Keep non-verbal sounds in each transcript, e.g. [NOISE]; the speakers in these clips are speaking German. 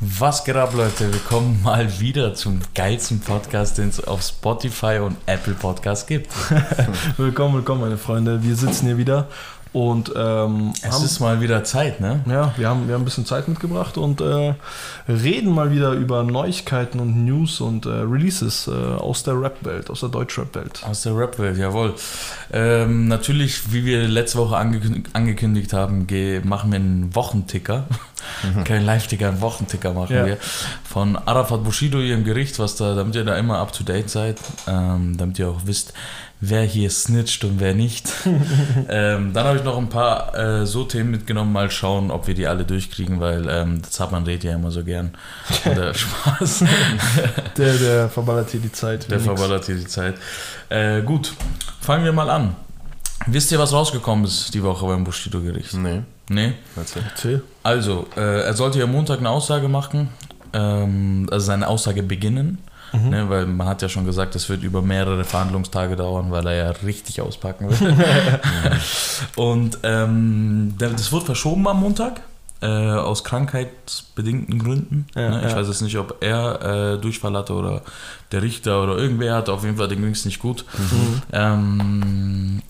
Was geht ab, Leute? Wir kommen mal wieder zum geilsten Podcast, den es auf Spotify und Apple Podcast gibt. [LAUGHS] willkommen, willkommen, meine Freunde. Wir sitzen hier wieder und ähm, es haben, ist mal wieder Zeit, ne? Ja, wir haben, wir haben ein bisschen Zeit mitgebracht und äh, reden mal wieder über Neuigkeiten und News und äh, Releases äh, aus der Rap-Welt, aus der Deutsch-Rap-Welt. Aus der Rap-Welt, jawohl. Ähm, natürlich, wie wir letzte Woche angekündigt, angekündigt haben, machen wir einen Wochenticker. [LAUGHS] Kein Live-Ticker, einen Wochenticker machen ja. wir. Von Arafat Bushido hier im Gericht, was da, damit ihr da immer up to date seid, ähm, damit ihr auch wisst, wer hier snitcht und wer nicht. [LAUGHS] ähm, dann habe ich noch ein paar äh, so Themen mitgenommen, mal schauen, ob wir die alle durchkriegen, weil ähm, das hat man redet ja immer so gern. Der [LAUGHS] Spaß. der, der verballert hier die Zeit. Der verballert hier die Zeit. Äh, gut, fangen wir mal an. Wisst ihr, was rausgekommen ist die Woche beim Bushido-Gericht? Nee. Nee? Erzähl. Also, äh, er sollte ja Montag eine Aussage machen, ähm, also seine Aussage beginnen. Mhm. Ne, weil man hat ja schon gesagt, es wird über mehrere Verhandlungstage dauern, weil er ja richtig auspacken will. [LAUGHS] und ähm, das wurde verschoben am Montag. Äh, aus krankheitsbedingten Gründen. Ja, ne? Ich ja. weiß jetzt nicht, ob er äh, Durchfall hatte oder der Richter oder irgendwer hatte. Auf jeden Fall, den ging es nicht gut. Mhm. Ähm,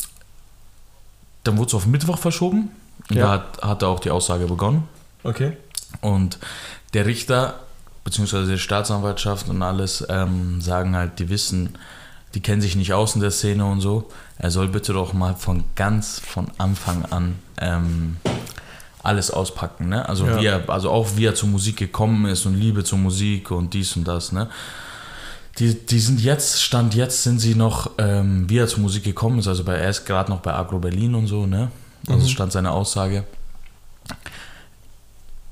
dann wurde es auf Mittwoch verschoben. Ja. Da hat, hat er auch die Aussage begonnen. Okay. Und der Richter beziehungsweise die Staatsanwaltschaft und alles ähm, sagen halt, die wissen, die kennen sich nicht aus in der Szene und so. Er soll bitte doch mal von ganz von Anfang an ähm, alles auspacken, ne? Also ja. wie er, also auch wie er zur Musik gekommen ist und Liebe zur Musik und dies und das, ne? Die, die sind jetzt, Stand jetzt sind sie noch, ähm, wie er zur Musik gekommen ist, also bei, er ist gerade noch bei Agro Berlin und so, ne? Also mhm. stand seine Aussage.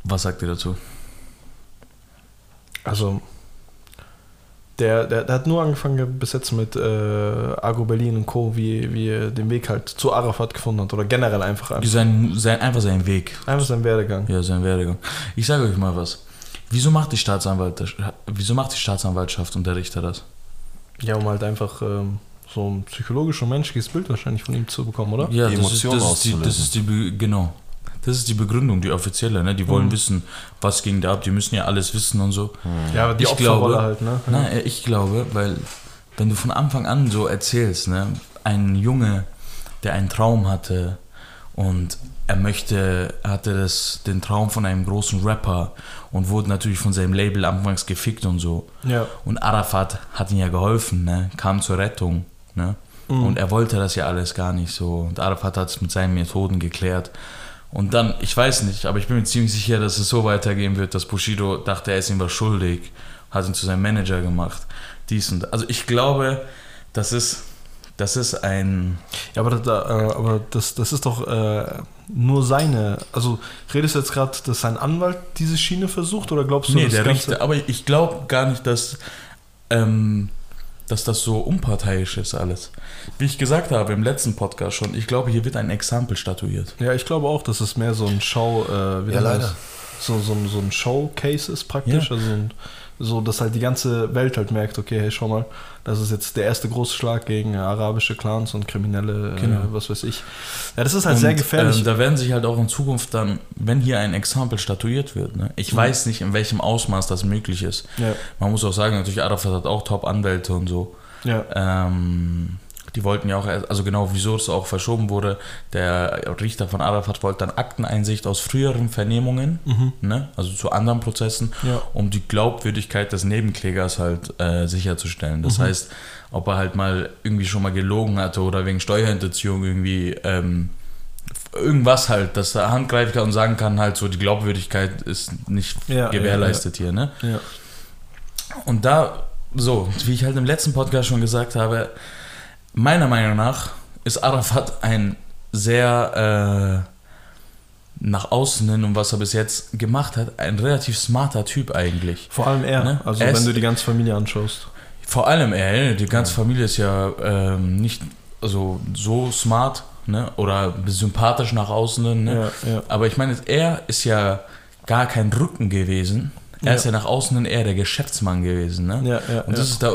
Was sagt ihr dazu? Also, der, der, der, hat nur angefangen bis jetzt mit äh, Argo Berlin und Co., wie, wie er den Weg halt zu Arafat gefunden hat. Oder generell einfach. einfach. Sein, sein, einfach seinen Weg. Einfach sein Werdegang. Ja, sein Werdegang. Ich sage euch mal was. Wieso macht die Staatsanwalt, wieso macht die Staatsanwaltschaft und der Richter das? Ja, um halt einfach ähm, so ein psychologisches und menschliches Bild wahrscheinlich von ihm zu bekommen, oder? Ja, die Emotionen das, ist, das, ist die, das ist die, genau. Das ist die Begründung, die offizielle. Ne? Die wollen mhm. wissen, was ging da ab. Die müssen ja alles wissen und so. Mhm. Ja, aber die ich glaube, halt, ne? Ja. Na, ich glaube, weil wenn du von Anfang an so erzählst, ne, ein Junge, der einen Traum hatte und er möchte, hatte das, den Traum von einem großen Rapper und wurde natürlich von seinem Label anfangs gefickt und so. Ja. Und Arafat hat ihm ja geholfen, ne? kam zur Rettung. Ne? Mhm. Und er wollte das ja alles gar nicht so. Und Arafat hat es mit seinen Methoden geklärt. Und dann, ich weiß nicht, aber ich bin mir ziemlich sicher, dass es so weitergehen wird, dass Bushido dachte, er ist ihm was schuldig, hat ihn zu seinem Manager gemacht. Dies und Also ich glaube, das ist, das ist ein. Ja, aber, da, äh, aber das, das ist doch äh, nur seine. Also redest du jetzt gerade, dass sein Anwalt diese Schiene versucht oder glaubst du, nee, der Richter, aber ich glaube gar nicht, dass. Ähm, dass das so unparteiisch ist alles. Wie ich gesagt habe im letzten Podcast schon, ich glaube, hier wird ein Exempel statuiert. Ja, ich glaube auch, dass es mehr so ein Show, äh, ja, leider. So, so, so ein Showcase ist praktisch. Ja. Also ein, so, dass halt die ganze Welt halt merkt, okay, hey, schau mal, das ist jetzt der erste große Schlag gegen arabische Clans und Kriminelle, äh, genau. äh, was weiß ich. Ja, das ist halt und, sehr gefährlich. Ähm, da werden sich halt auch in Zukunft dann, wenn hier ein Exempel statuiert wird, ne? ich mhm. weiß nicht, in welchem Ausmaß das möglich ist. Ja. Man muss auch sagen, natürlich Arafat hat auch Top-Anwälte und so. Ja. Ähm, die wollten ja auch, also genau wieso es auch verschoben wurde, der Richter von Arafat wollte dann Akteneinsicht aus früheren Vernehmungen, mhm. ne, also zu anderen Prozessen, ja. um die Glaubwürdigkeit des Nebenklägers halt äh, sicherzustellen. Das mhm. heißt, ob er halt mal irgendwie schon mal gelogen hatte oder wegen Steuerhinterziehung irgendwie ähm, irgendwas halt, dass er handgreiflich kann und sagen kann, halt so, die Glaubwürdigkeit ist nicht ja, gewährleistet ja, hier, ne? Und da, so, wie ich halt im letzten Podcast schon gesagt habe, meiner Meinung nach ist Arafat ein sehr äh, nach außen hin und was er bis jetzt gemacht hat, ein relativ smarter Typ eigentlich. Vor allem er, ne? also er wenn du die ganze Familie anschaust. Vor allem er, die ganze ja. Familie ist ja ähm, nicht also so smart ne? oder sympathisch nach außen hin. Ne? Ja, ja. Aber ich meine, er ist ja gar kein Rücken gewesen. Er ist ja nach außen hin eher der Geschäftsmann gewesen. Ne? Ja, ja, und das ist da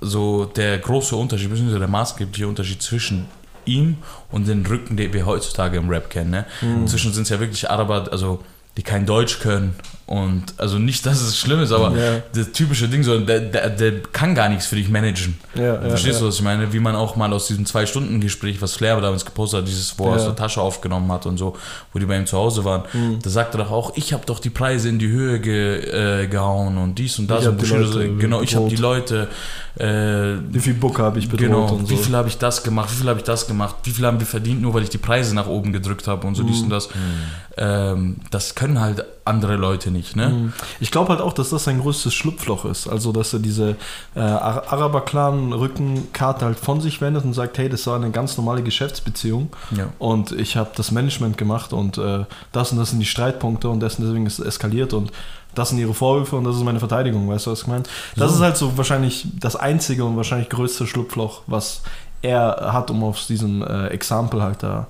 so der große Unterschied, beziehungsweise der maßgebliche Unterschied zwischen ihm und den Rücken, den wir heutzutage im Rap kennen. Ne? Mhm. Inzwischen sind es ja wirklich Araber, also die kein Deutsch können, Und also nicht, dass es schlimm ist, aber ja. das typische Ding, so, der, der, der kann gar nichts für dich managen. Ja, Verstehst ja, du, was ich meine? Wie man auch mal aus diesem Zwei-Stunden-Gespräch, was Flair damals gepostet hat, dieses, wo er aus der Tasche aufgenommen hat und so, wo die bei ihm zu Hause waren, mhm. da sagte er doch auch, ich habe doch die Preise in die Höhe ge, äh, gehauen und dies und das. Ich und Bushido, Leute, genau, ich habe die Leute. Äh, wie viel Book habe ich bedroht genau, und so. Wie viel habe ich das gemacht, wie viel habe ich das gemacht, wie viel haben wir verdient, nur weil ich die Preise nach oben gedrückt habe und so mhm. dies und das. Mhm. Ähm, das können halt andere Leute nicht. Ne? Mhm. Ich glaube halt auch, dass das sein größtes Schlupfloch ist. Also, dass er diese äh, Araber-Clan-Rückenkarte halt von sich wendet und sagt, hey, das war eine ganz normale Geschäftsbeziehung ja. und ich habe das Management gemacht und äh, das und das sind die Streitpunkte und deswegen ist es eskaliert und das sind ihre Vorwürfe und das ist meine Verteidigung, weißt du, was ich meine? Das so. ist halt so wahrscheinlich das einzige und wahrscheinlich größte Schlupfloch, was er hat, um aus diesem äh, Exempel halt da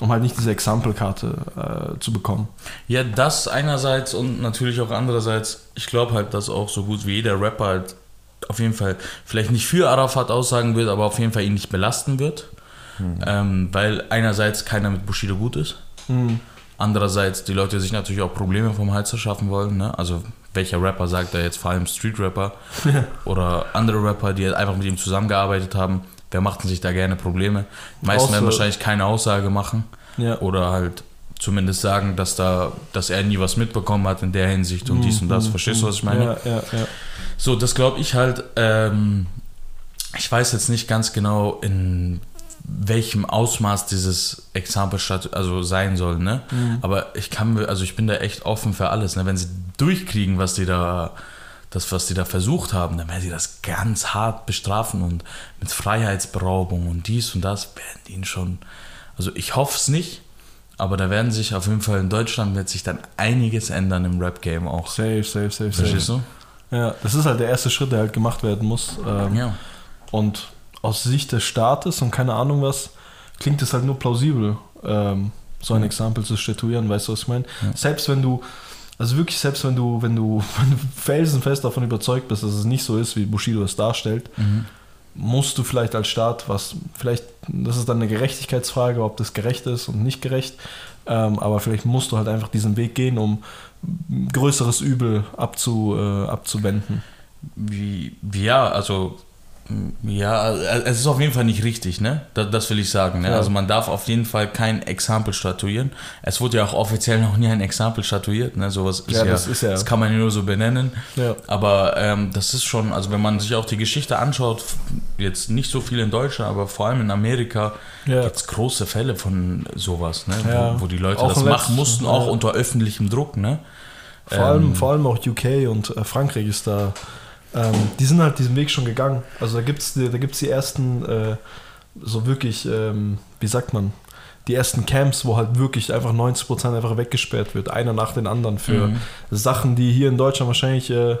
um halt nicht diese Exempelkarte äh, zu bekommen. Ja, das einerseits und natürlich auch andererseits, ich glaube halt, dass auch so gut wie jeder Rapper halt auf jeden Fall vielleicht nicht für Arafat aussagen wird, aber auf jeden Fall ihn nicht belasten wird. Hm. Ähm, weil einerseits keiner mit Bushido gut ist. Hm. Andererseits die Leute sich natürlich auch Probleme vom Hals verschaffen wollen. Ne? Also welcher Rapper sagt da jetzt vor allem Street-Rapper oder andere Rapper, die halt einfach mit ihm zusammengearbeitet haben, wer macht sich da gerne Probleme? Die meisten werden wahrscheinlich keine Aussage machen ja. oder halt zumindest sagen, dass da, dass er nie was mitbekommen hat in der Hinsicht und mhm. dies und das. Mhm. Verstehst du, was ich meine? Ja, ja, ja. So, das glaube ich halt. Ähm, ich weiß jetzt nicht ganz genau, in welchem Ausmaß dieses Exempel also sein soll, ne? Mhm. Aber ich kann, also ich bin da echt offen für alles, ne? Wenn sie durchkriegen, was die da das, was die da versucht haben, dann werden sie das ganz hart bestrafen und mit Freiheitsberaubung und dies und das werden die ihn schon. Also ich hoffe es nicht, aber da werden sich auf jeden Fall in Deutschland wird sich dann einiges ändern im Rap-Game auch. Safe, safe, safe, Verstehst safe. du? Ja, das ist halt der erste Schritt, der halt gemacht werden muss. Ähm, ja. Und aus Sicht des Staates und keine Ahnung was, klingt es halt nur plausibel, ähm, so ein Exempel zu statuieren, weißt du, was ich meine? Ja. Selbst wenn du also wirklich, selbst wenn du, wenn du, [LAUGHS] wenn du felsenfest davon überzeugt bist, dass es nicht so ist, wie Bushido es darstellt, mhm. musst du vielleicht als Staat, was vielleicht, das ist dann eine Gerechtigkeitsfrage, ob das gerecht ist und nicht gerecht, ähm, aber vielleicht musst du halt einfach diesen Weg gehen, um größeres Übel abzu, äh, abzuwenden. Wie, ja, also ja, es ist auf jeden Fall nicht richtig, ne? Das, das will ich sagen. Ne? Ja. Also man darf auf jeden Fall kein Exempel statuieren. Es wurde ja auch offiziell noch nie ein Exempel statuiert, ne? Sowas ist ja, das, ist ja, das kann man ja nur so benennen. Ja. Aber ähm, das ist schon, also wenn man sich auch die Geschichte anschaut, jetzt nicht so viel in Deutschland, aber vor allem in Amerika ja. gibt es große Fälle von sowas, ne? Wo, wo, die Leute auch das machen mussten, auch unter öffentlichem Druck, ne? Vor, ähm, allem, vor allem auch UK und äh, Frankreich ist da ähm, die sind halt diesen Weg schon gegangen. Also da gibt es da gibt's die ersten, äh, so wirklich, ähm, wie sagt man, die ersten Camps, wo halt wirklich einfach 90% einfach weggesperrt wird, einer nach den anderen für mhm. Sachen, die hier in Deutschland wahrscheinlich äh,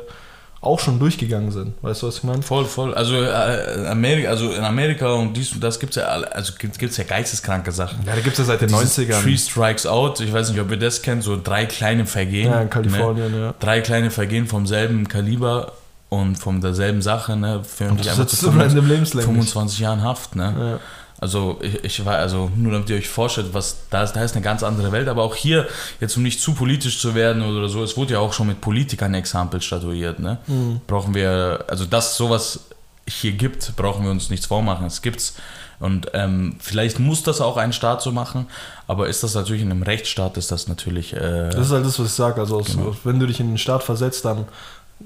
auch schon durchgegangen sind. Weißt du, was ich meine? Voll, voll. Also, äh, Amerika, also in Amerika und dies und das gibt es ja, also gibt es ja geisteskranke Sachen. Ja, da gibt es ja seit den Dieses 90ern. Three Strikes Out, ich weiß nicht, ob ihr das kennt, so drei kleine Vergehen. Ja, in Kalifornien, ne? ja. Drei kleine Vergehen vom selben Kaliber und von derselben Sache, ne, für und das sitzt 25, 25 Jahren Haft, ne? Ja. Also ich, ich war, also nur damit ihr euch vorstellt, was da ist, da ist eine ganz andere Welt, aber auch hier, jetzt um nicht zu politisch zu werden oder so, es wurde ja auch schon mit Politikern Exempel statuiert, ne? Mhm. Brauchen wir, also dass sowas hier gibt, brauchen wir uns nichts vormachen. Es gibt's. Und ähm, vielleicht muss das auch ein Staat so machen, aber ist das natürlich in einem Rechtsstaat, ist das natürlich. Äh, das ist halt das, was ich sage. Also, genau. wenn du dich in den Staat versetzt, dann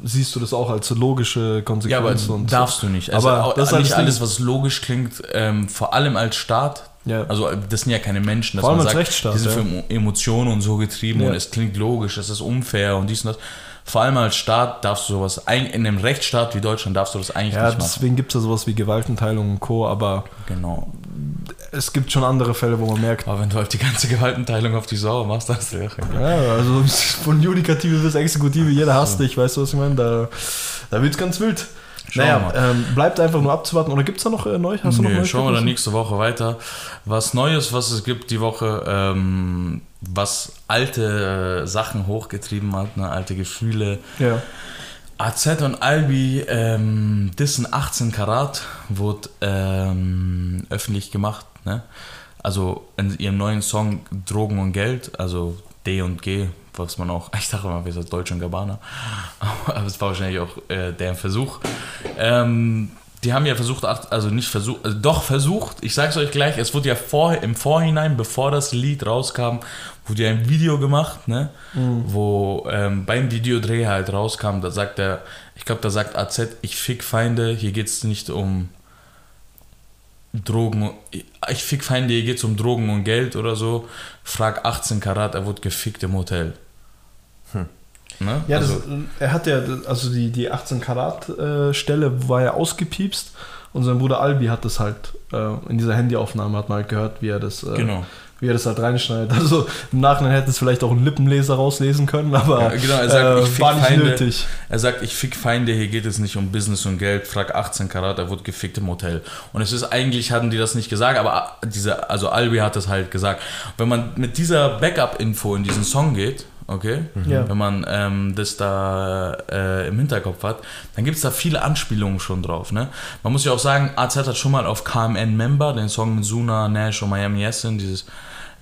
siehst du das auch als logische Konsequenz. Ja, aber darfst du nicht. Also aber das ist nicht alles, was logisch klingt, ähm, vor allem als Staat. Ja. Also das sind ja keine Menschen, dass vor allem man als sagt, Rechtsstaat, die sind ja. für Emotionen und so getrieben ja. und es klingt logisch, es ist unfair und dies und das. Vor allem als Staat darfst du sowas, in einem Rechtsstaat wie Deutschland darfst du das eigentlich ja, nicht machen. Deswegen gibt es ja sowas wie Gewaltenteilung und Co., aber genau es gibt schon andere Fälle, wo man merkt. Aber wenn du halt die ganze Gewaltenteilung auf die Sau machst, hast du ja. Ja, also von Judikative bis Exekutive, jeder hasst dich, weißt du, was ich meine? Da, da wird es ganz wild. Schauen naja, ähm, bleibt einfach nur abzuwarten. Oder gibt es da noch äh, neu? Hast du noch Schauen wir dann nächste Woche weiter. Was Neues, was es gibt die Woche, ähm, was alte äh, Sachen hochgetrieben hat, ne? alte Gefühle. Ja. AZ und Albi, ähm, Dissen 18 Karat, wurde ähm, öffentlich gemacht. Ne? Also in ihrem neuen Song Drogen und Geld, also D und G, was man auch, [LAUGHS] ich dachte immer, wir sind Deutsch und Gabbana, [LAUGHS] aber es war wahrscheinlich auch äh, deren Versuch. Ähm, die haben ja versucht, also nicht versucht, also doch versucht, ich sag's euch gleich, es wurde ja vor, im Vorhinein, bevor das Lied rauskam, wurde ja ein Video gemacht, ne, mhm. wo ähm, beim Videodreh halt rauskam, da sagt er, ich glaube, da sagt AZ, ich fick Feinde, hier geht's nicht um Drogen, ich fick Feinde, hier geht's um Drogen und Geld oder so, frag 18 Karat, er wurde gefickt im Hotel. Hm. Ne? Ja, also, das, er hat ja, also die, die 18 Karat äh, Stelle war ja ausgepiepst und sein Bruder Albi hat das halt äh, in dieser Handyaufnahme hat man halt gehört, wie er das, äh, genau. Wie er das halt reinschneidet. Also im Nachhinein hätte es vielleicht auch ein Lippenleser rauslesen können, aber ja, genau, er sagt, ich äh, war nicht Feinde, nötig. Er sagt, ich fick Feinde, hier geht es nicht um Business und Geld, frag 18 Karat, er wurde gefickt im Hotel. Und es ist eigentlich, hatten die das nicht gesagt, aber diese, also Albi hat das halt gesagt. Wenn man mit dieser Backup-Info in diesen Song geht, okay? Mhm. Ja. Wenn man ähm, das da äh, im Hinterkopf hat, dann gibt es da viele Anspielungen schon drauf. Ne? Man muss ja auch sagen, AZ hat schon mal auf KMN Member, den Song mit Suna, Nash und Miami Yassin, dieses,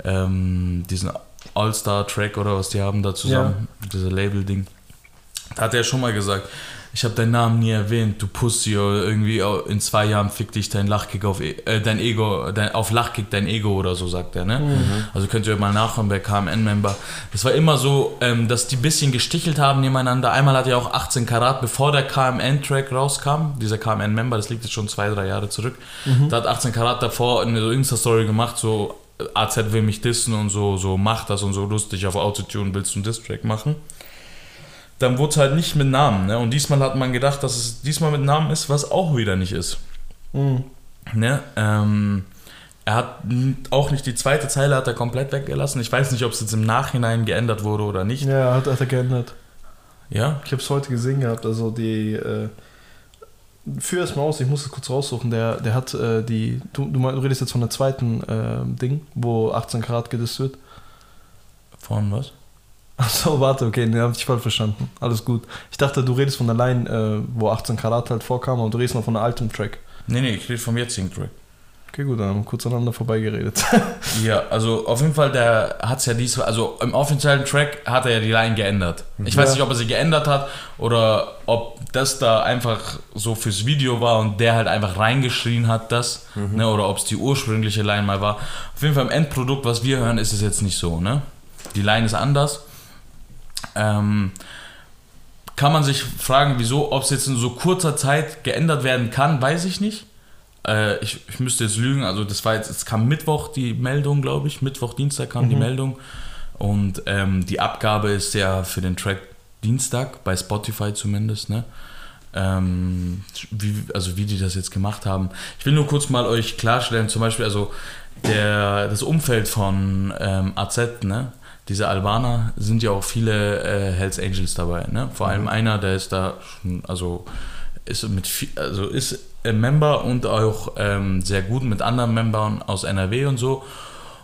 ähm, diesen All-Star-Track oder was die haben da zusammen, ja. dieses Label-Ding. Da hat er schon mal gesagt, ich habe deinen Namen nie erwähnt, du Pussy, oder irgendwie in zwei Jahren fick dich dein Lachkick auf, e, äh, dein Ego, dein, auf Lachkick dein Ego oder so, sagt er, ne? Mhm. Also könnt ihr mal nachhören bei KMN-Member. Es war immer so, ähm, dass die ein bisschen gestichelt haben nebeneinander. Einmal hat er auch 18 Karat, bevor der KMN-Track rauskam, dieser KMN-Member, das liegt jetzt schon zwei, drei Jahre zurück, mhm. da hat 18 Karat davor eine Insta-Story gemacht, so AZ will mich dissen und so, so mach das und so lustig auf Autotune willst du einen Diss-Track machen dann wurde es halt nicht mit Namen. Ne? Und diesmal hat man gedacht, dass es diesmal mit Namen ist, was auch wieder nicht ist. Mhm. Ne? Ähm, er hat auch nicht die zweite Zeile hat er komplett weggelassen. Ich weiß nicht, ob es jetzt im Nachhinein geändert wurde oder nicht. Ja, hat, hat er geändert. Ja? Ich habe es heute gesehen gehabt. Also die. Äh, führ es mal aus, ich muss es kurz raussuchen. Der, der hat äh, die. Du, du, redest jetzt von der zweiten äh, Ding, wo 18 Grad gedisst wird. Von was? Achso, warte, okay, ne, hab ich voll verstanden. Alles gut. Ich dachte, du redest von der Line, äh, wo 18 Karat halt vorkam, und du redest noch von einem alten Track. Nee, nee, ich rede vom jetzigen Track. Okay, gut, dann haben wir kurz aneinander vorbeigeredet. [LAUGHS] ja, also auf jeden Fall, der hat es ja diesmal, also im offiziellen Track hat er ja die Line geändert. Ich ja. weiß nicht, ob er sie geändert hat oder ob das da einfach so fürs Video war und der halt einfach reingeschrien hat, das, mhm. ne, oder ob es die ursprüngliche Line mal war. Auf jeden Fall im Endprodukt, was wir hören, ist es jetzt nicht so, ne? Die Line ist anders. Ähm, kann man sich fragen, wieso, ob es jetzt in so kurzer Zeit geändert werden kann, weiß ich nicht. Äh, ich, ich müsste jetzt lügen, also das war jetzt, es kam Mittwoch die Meldung, glaube ich. Mittwoch, Dienstag kam mhm. die Meldung. Und ähm, die Abgabe ist ja für den Track Dienstag, bei Spotify zumindest, ne? Ähm, wie, also wie die das jetzt gemacht haben. Ich will nur kurz mal euch klarstellen, zum Beispiel, also der, das Umfeld von ähm, AZ, ne? diese Albaner sind ja auch viele äh, Hells Angels dabei. Ne? Vor allem mhm. einer, der ist da schon, also ist mit also ist ein Member und auch ähm, sehr gut mit anderen Membern aus NRW und so.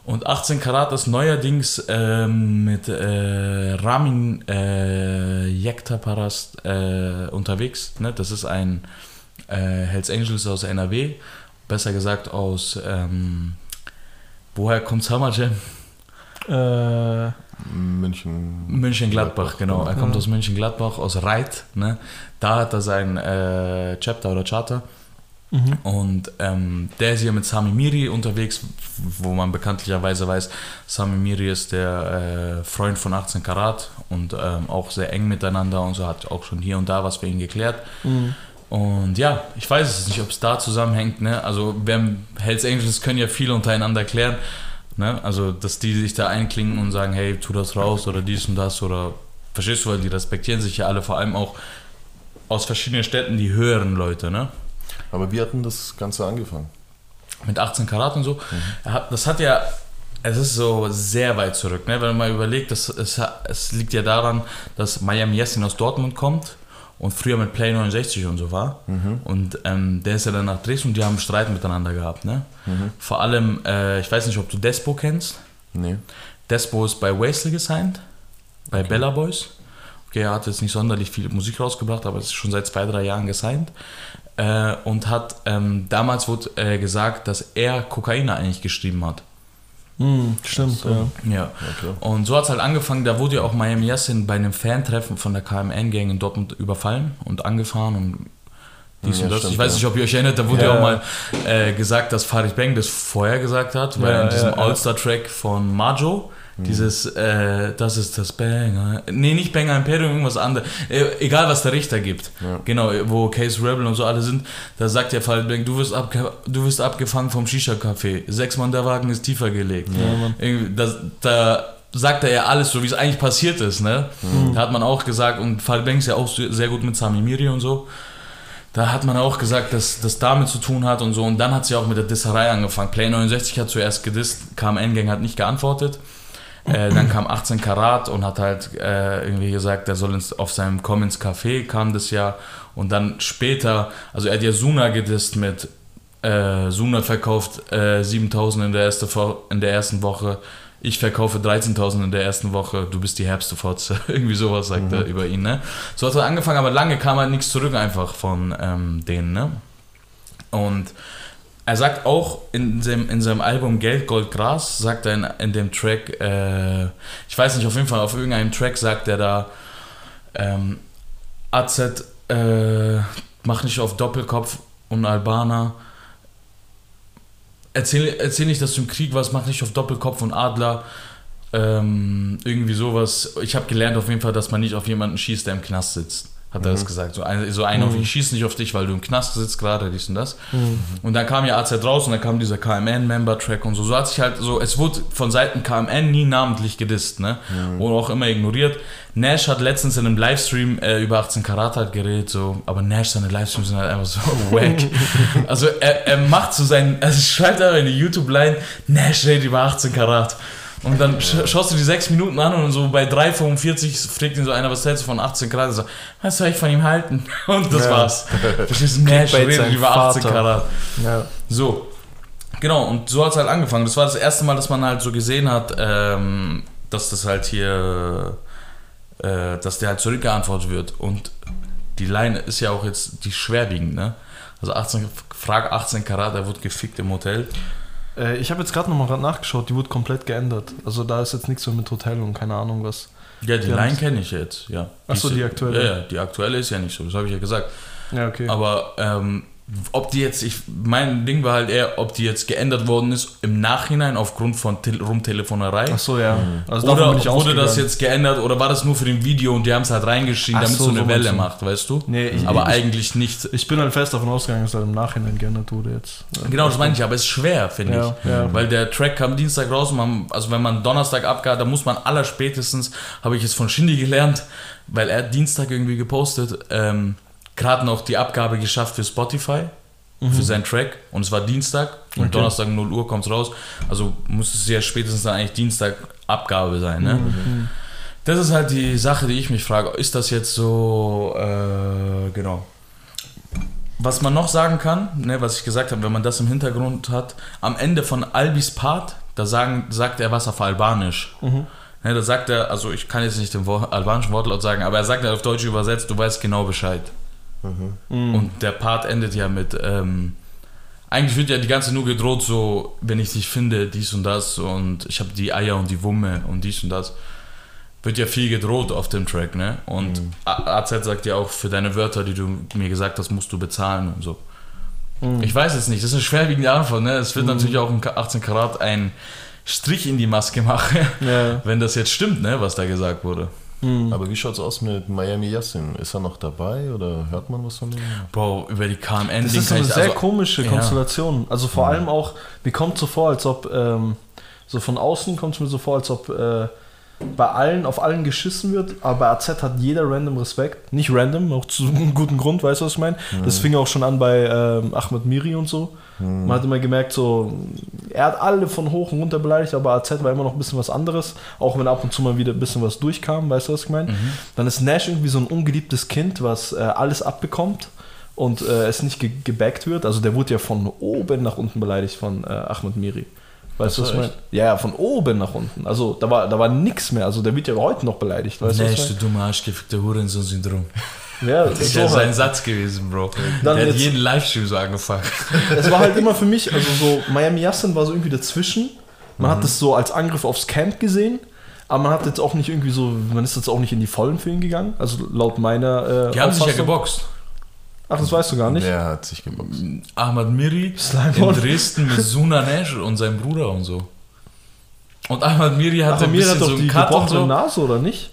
Und 18 Karat ist neuerdings ähm, mit äh, Ramin äh, Yektaparast äh, unterwegs. Ne? Das ist ein äh, Hells Angels aus NRW, besser gesagt aus, ähm, woher kommt Summerjam? Äh, München. München-Gladbach, genau. Er kommt ja. aus München-Gladbach, aus Reit. Ne? Da hat er sein äh, Chapter oder Charter. Mhm. Und ähm, der ist hier mit Sami Miri unterwegs, wo man bekanntlicherweise weiß, Sami Miri ist der äh, Freund von 18 Karat und ähm, auch sehr eng miteinander und so hat auch schon hier und da was für ihn geklärt. Mhm. Und ja, ich weiß es nicht, ob es da zusammenhängt. Ne? Also, Hells Angels können ja viel untereinander klären. Ne? Also, dass die sich da einklingen und sagen, hey, tu das raus oder dies und das oder verstehst du, weil die respektieren sich ja alle, vor allem auch aus verschiedenen Städten, die höheren Leute, ne? Aber wie hat denn das Ganze angefangen? Mit 18 Karat und so. Mhm. Das hat ja, es ist so sehr weit zurück, ne? wenn man mal überlegt, das, es, es liegt ja daran, dass Miami Yassin aus Dortmund kommt und früher mit Play 69 und so war. Mhm. Und ähm, der ist ja dann nach Dresden und die haben Streit miteinander gehabt. Ne? Mhm. Vor allem, äh, ich weiß nicht, ob du Despo kennst. Nee. Despo ist bei Wastel gesigned, bei okay. Bella Boys. Okay, er hat jetzt nicht sonderlich viel Musik rausgebracht, aber ist schon seit zwei, drei Jahren gesigned. Äh, und hat, ähm, damals wurde äh, gesagt, dass er Kokaina eigentlich geschrieben hat. Mm, stimmt, so. ja. ja. Okay. Und so hat es halt angefangen, da wurde ja auch Miami Yassin bei einem Fan-Treffen von der KMN-Gang in Dortmund überfallen und angefahren und dies ja, und das. Stimmt, ich weiß nicht, ob ihr euch erinnert, da wurde ja, ja auch mal äh, gesagt, dass Farid Bang das vorher gesagt hat, weil ja, in diesem All-Star-Track von Majo. Dieses, äh, das ist das Banger, nee, nicht Banger Imperium, irgendwas anderes, äh, egal was der Richter gibt, genau, wo Case Rebel und so alle sind, da sagt der Farid Bang, du wirst, abge du wirst abgefangen vom Shisha-Café, sechs Mann der Wagen ist tiefer gelegt. Das, da sagt er ja alles so, wie es eigentlich passiert ist, ne? Mhm. Da hat man auch gesagt, und Farid Bang ist ja auch sehr gut mit Sami Miri und so, da hat man auch gesagt, dass das damit zu tun hat und so. Und dann hat sie auch mit der Disserei angefangen. Play 69 hat zuerst gedisst, kam Endgang, hat nicht geantwortet. Äh, dann kam 18 Karat und hat halt äh, irgendwie gesagt, er soll ins, auf seinem Komm ins Café, kam das ja. Und dann später, also er hat ja Suna gedisst mit äh, Suna verkauft äh, 7000 in der, erste, in der ersten Woche ich verkaufe 13.000 in der ersten Woche, du bist die herbste Fotze. [LAUGHS] Irgendwie sowas sagt mhm. er über ihn. Ne? So hat er angefangen, aber lange kam halt nichts zurück einfach von ähm, denen. Ne? Und er sagt auch in seinem, in seinem Album Geld, Gold, Gras, sagt er in, in dem Track, äh, ich weiß nicht, auf jeden Fall auf irgendeinem Track sagt er da, ähm, AZ, äh, mach nicht auf Doppelkopf und Albaner, erzähl, erzähl nicht, dass du im Krieg warst, mach nicht auf Doppelkopf und Adler. Ähm, irgendwie sowas. Ich habe gelernt auf jeden Fall, dass man nicht auf jemanden schießt, der im Knast sitzt hat mhm. er das gesagt. So, ein, so einer, mhm. ich schieße nicht auf dich, weil du im Knast sitzt gerade, dies und das. Mhm. Und dann kam ja AZ raus und dann kam dieser KMN-Member-Track und so. So hat sich halt so, es wurde von Seiten KMN nie namentlich gedisst, ne? Mhm. Oder auch immer ignoriert. Nash hat letztens in einem Livestream äh, über 18 Karat halt geredet, so, aber Nash, seine Livestreams sind halt einfach so [LAUGHS] wack. also er, er macht so seinen, also schreibt einfach in die YouTube-Line, Nash redet über 18 Karat. Und dann schaust du die sechs Minuten an und so bei 3,45 fragt ihn so einer, was hältst du von 18 Karat? Und so, was soll ich von ihm halten? [LAUGHS] Und das ja. war's. Verstehst du? Nash redet über 18 Karat. Ja. So. Genau, und so hat es halt angefangen. Das war das erste Mal, dass man halt so gesehen hat, ähm, dass das halt hier, äh, dass der halt zurückgeantwortet wird. Und die Line ist ja auch jetzt die schwerwiegend, ne? Also 18, frag 18 Karat, er wurde gefickt im Hotel. Äh, ich habe jetzt gerade nochmal nachgeschaut, die wurde komplett geändert. Also da ist jetzt nichts mehr mit Hotel und keine Ahnung was. Ja, die, die Line kenne ich jetzt, ja. Achso, die aktuelle? Ja, ja, die aktuelle ist ja nicht so, das habe ich ja gesagt. Ja, okay. Aber ähm, ob die jetzt, ich, mein Ding war halt eher, ob die jetzt geändert worden ist im Nachhinein aufgrund von Rumtelefonerei. Ach so, ja. Mhm. Also oder wurde das jetzt geändert oder war das nur für den Video und die haben es halt reingeschrieben, damit so, so eine so Welle macht, weißt du? Nee, ich, aber ich, eigentlich nicht. Ich bin halt fest davon ausgegangen, dass halt im Nachhinein geändert wurde jetzt. Genau, das meine ich, aber es ist schwer, finde ja, ich. Ja. Weil der Track kam Dienstag raus und man, also wenn man Donnerstag abgab, da muss man allerspätestens, habe ich es von Shindy gelernt, weil er Dienstag irgendwie gepostet, ähm, gerade noch die Abgabe geschafft für Spotify mhm. für seinen Track und es war Dienstag und okay. Donnerstag 0 Uhr kommt es raus. Also muss es ja spätestens dann eigentlich Dienstag Abgabe sein. Ne? Mhm. Das ist halt die Sache, die ich mich frage. Ist das jetzt so, äh, genau. Was man noch sagen kann, ne, was ich gesagt habe, wenn man das im Hintergrund hat, am Ende von Albis Part, da sagen, sagt er was auf Albanisch. Mhm. Ne, da sagt er, also ich kann jetzt nicht den albanischen Wortlaut sagen, aber er sagt auf Deutsch übersetzt, du weißt genau Bescheid. Mhm. Und der Part endet ja mit, ähm, eigentlich wird ja die ganze nur gedroht, so, wenn ich dich finde, dies und das und ich habe die Eier und die Wumme und dies und das. Wird ja viel gedroht auf dem Track, ne? Und mhm. AZ sagt ja auch, für deine Wörter, die du mir gesagt hast, musst du bezahlen und so. Mhm. Ich weiß es nicht, das ist eine schwerwiegende Antwort, ne? Es wird mhm. natürlich auch in 18 Karat ein Strich in die Maske machen, ja. [LAUGHS] wenn das jetzt stimmt, ne, was da gesagt wurde. Mhm. Aber wie schaut es aus mit Miami Yassin? Ist er noch dabei oder hört man was von ihm? Bro, über die KMN. Das ist so eine sehr also, komische Konstellation. Also vor mhm. allem auch, mir kommt so vor, als ob, ähm, so von außen kommt es mir so vor, als ob äh, bei allen, auf allen geschissen wird, aber bei AZ hat jeder random Respekt. Nicht random, auch zu [LAUGHS] einem guten Grund, weißt du, was ich meine? Mhm. Das fing auch schon an bei ähm, Ahmed Miri und so. Mhm. Man hat immer gemerkt, so, er hat alle von hoch und runter beleidigt, aber AZ war immer noch ein bisschen was anderes, auch wenn ab und zu mal wieder ein bisschen was durchkam, weißt du, was ich meine? Mhm. Dann ist Nash irgendwie so ein ungeliebtes Kind, was äh, alles abbekommt und äh, es nicht ge gebackt wird. Also der wurde ja von oben nach unten beleidigt von äh, Ahmed Miri. Weißt du, was ich meine? Ja, ja, von oben nach unten. Also da war, da war nichts mehr. Also der wird ja heute noch beleidigt. Weißt nee, du, du dumme Arschgefickte Hurensohn-Syndrom. Ja, das ist ja sein halt. Satz gewesen, Bro. Dann der hat jeden Livestream so angefangen. Es war halt immer für mich, also so, [LAUGHS] Miami Yassin war so irgendwie dazwischen. Man hat es so als Angriff aufs Camp gesehen, aber man hat jetzt auch nicht irgendwie so, man ist jetzt auch nicht in die Vollen für ihn gegangen. Also laut meiner. Äh, Die haben sich ja Auffassung. geboxt. Ach, das weißt du gar nicht. Wer hat sich geboxt? Ahmad Miri Slimeball. in Dresden mit [LAUGHS] Suna Nash und seinem Bruder und so. Und Ahmad Miri Ach, hatte ein mir bisschen hat doch so die einen Cut und gebrochene so. Nase, oder nicht?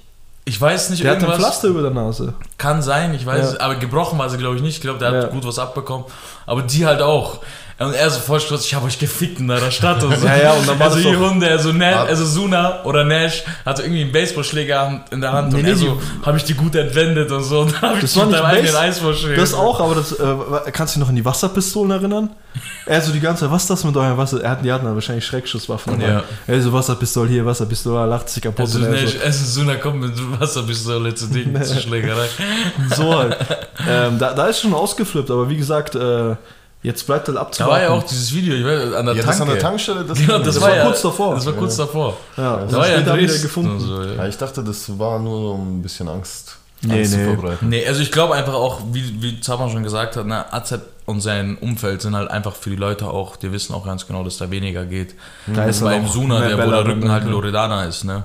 Ich weiß nicht, Der hat ein irgendwas. Pflaster über der Nase. Kann sein, ich weiß Ja. es, aber gebrochen war sie, glaube ich, nicht. Ich glaube, der hat Ja. gut was abbekommen. Aber die halt auch. Und er so voll stolz, ich habe euch gefickt in der Stadt und so. Ja, ja, und dann war also die Hunde, also, Nash, also Suna oder Nash hatte irgendwie einen Baseballschläger in der Hand Nee, und nee, er so, habe ich die gut entwendet und so. Und dann habe ich Das die war mit nicht einem eigenen Eisballschläger. Das auch, aber das, äh, kannst du dich noch an die Wasserpistolen erinnern? [LAUGHS] Er so die ganze Zeit, was ist das mit eurem Wasser? Er hat, die hatten dann wahrscheinlich Schreckschusswaffen. Ja. Er so, Wasserpistole hier, Wasserpistole, lacht sich kaputt. Also, Nash, [LAUGHS] also Suna kommt mit Wasserpistole zu Ding, [LAUGHS] zur Schlägerei. so, so halt. ähm, da, da ist schon ausgeflippt, aber wie gesagt, äh, jetzt bleibt halt Da abzuwarten. war ja auch dieses Video, ich weiß, an der Ja, Tanke. das an der Tankstelle, das, [LAUGHS] Genau, das, Das war, ja, kurz davor. Das war kurz davor. Ja, Da das war ja in später wieder gefunden. und so, ja. Ja, ich dachte, das war nur um ein bisschen Angst, Nee, Angst nee. zu verbreiten. Nee, also ich glaube einfach auch, wie, wie Zapan schon gesagt hat, ne, AZ und sein Umfeld sind halt einfach für die Leute auch, die wissen auch ganz genau, dass da weniger geht. Da ist Also beim auch Suna, der wo der Rücken halt ja. Loredana ist, ne?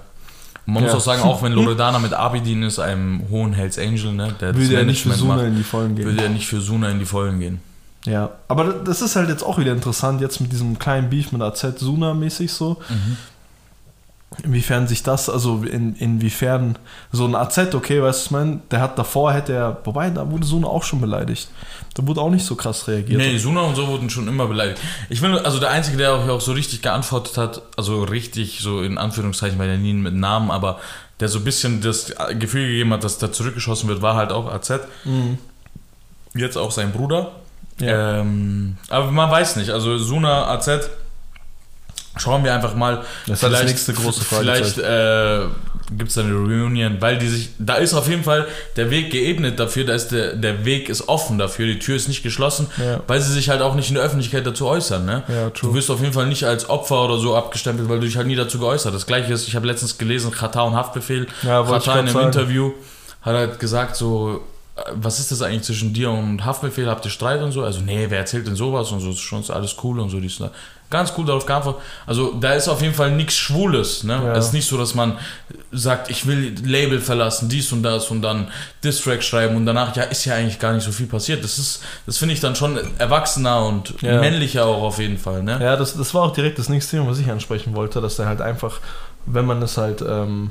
Und man Ja. muss auch sagen, auch wenn [LAUGHS] Loredana mit Abidin ist, einem hohen Hells Angel, ne, der das Würde er nicht für Suna macht, in die Vollen gehen. würde er nicht für Suna in die Vollen gehen. Ja, aber das ist halt jetzt auch wieder interessant, jetzt mit diesem kleinen Beef mit AZ Suna mäßig so. Mhm. Inwiefern sich das, also in, inwiefern so ein AZ, okay, weißt du, ich meine, der hat davor, hätte er, wobei, da wurde Suna auch schon beleidigt. Da wurde auch nicht so krass reagiert. Nee, Suna und so wurden schon immer beleidigt. Ich finde, also der Einzige, der auch, auch so richtig geantwortet hat, also richtig, so in Anführungszeichen, weil er nie mit Namen, aber der so ein bisschen das Gefühl gegeben hat, dass da zurückgeschossen wird, war halt auch AZ. Mhm. Jetzt auch sein Bruder. Ja. Ähm, aber man weiß nicht, also Suna, AZ, schauen wir einfach mal. Das ist das nächste große Vielleicht äh, gibt es eine Reunion, weil die sich, da ist auf jeden Fall der Weg geebnet dafür, da ist der, der Weg ist offen dafür, die Tür ist nicht geschlossen, Ja. weil sie sich halt auch nicht in der Öffentlichkeit dazu äußern. Ne? Ja. Du wirst auf jeden Fall nicht als Opfer oder so abgestempelt, weil du dich halt nie dazu geäußert. Das gleiche ist, ich habe letztens gelesen, Katar und Haftbefehl. Ja, Katar in einem sagen. Interview hat halt gesagt so, was ist das eigentlich zwischen dir und Haftbefehl? Habt ihr Streit und so? Also nee, wer erzählt denn sowas und so? Ist schon alles cool und so. Dies, und. Ganz cool darauf geantwortet. Also da ist auf jeden Fall nichts Schwules. Ne? Ja. Es ist nicht so, dass man sagt, ich will Label verlassen, dies und das und dann Distrack schreiben und danach, ja, ist ja eigentlich gar nicht so viel passiert. Das ist, das finde ich dann schon erwachsener und Ja. männlicher auch auf jeden Fall. Ne? Ja, das, das war auch direkt das nächste Thema, was ich ansprechen wollte, dass der halt einfach, wenn man es halt ähm,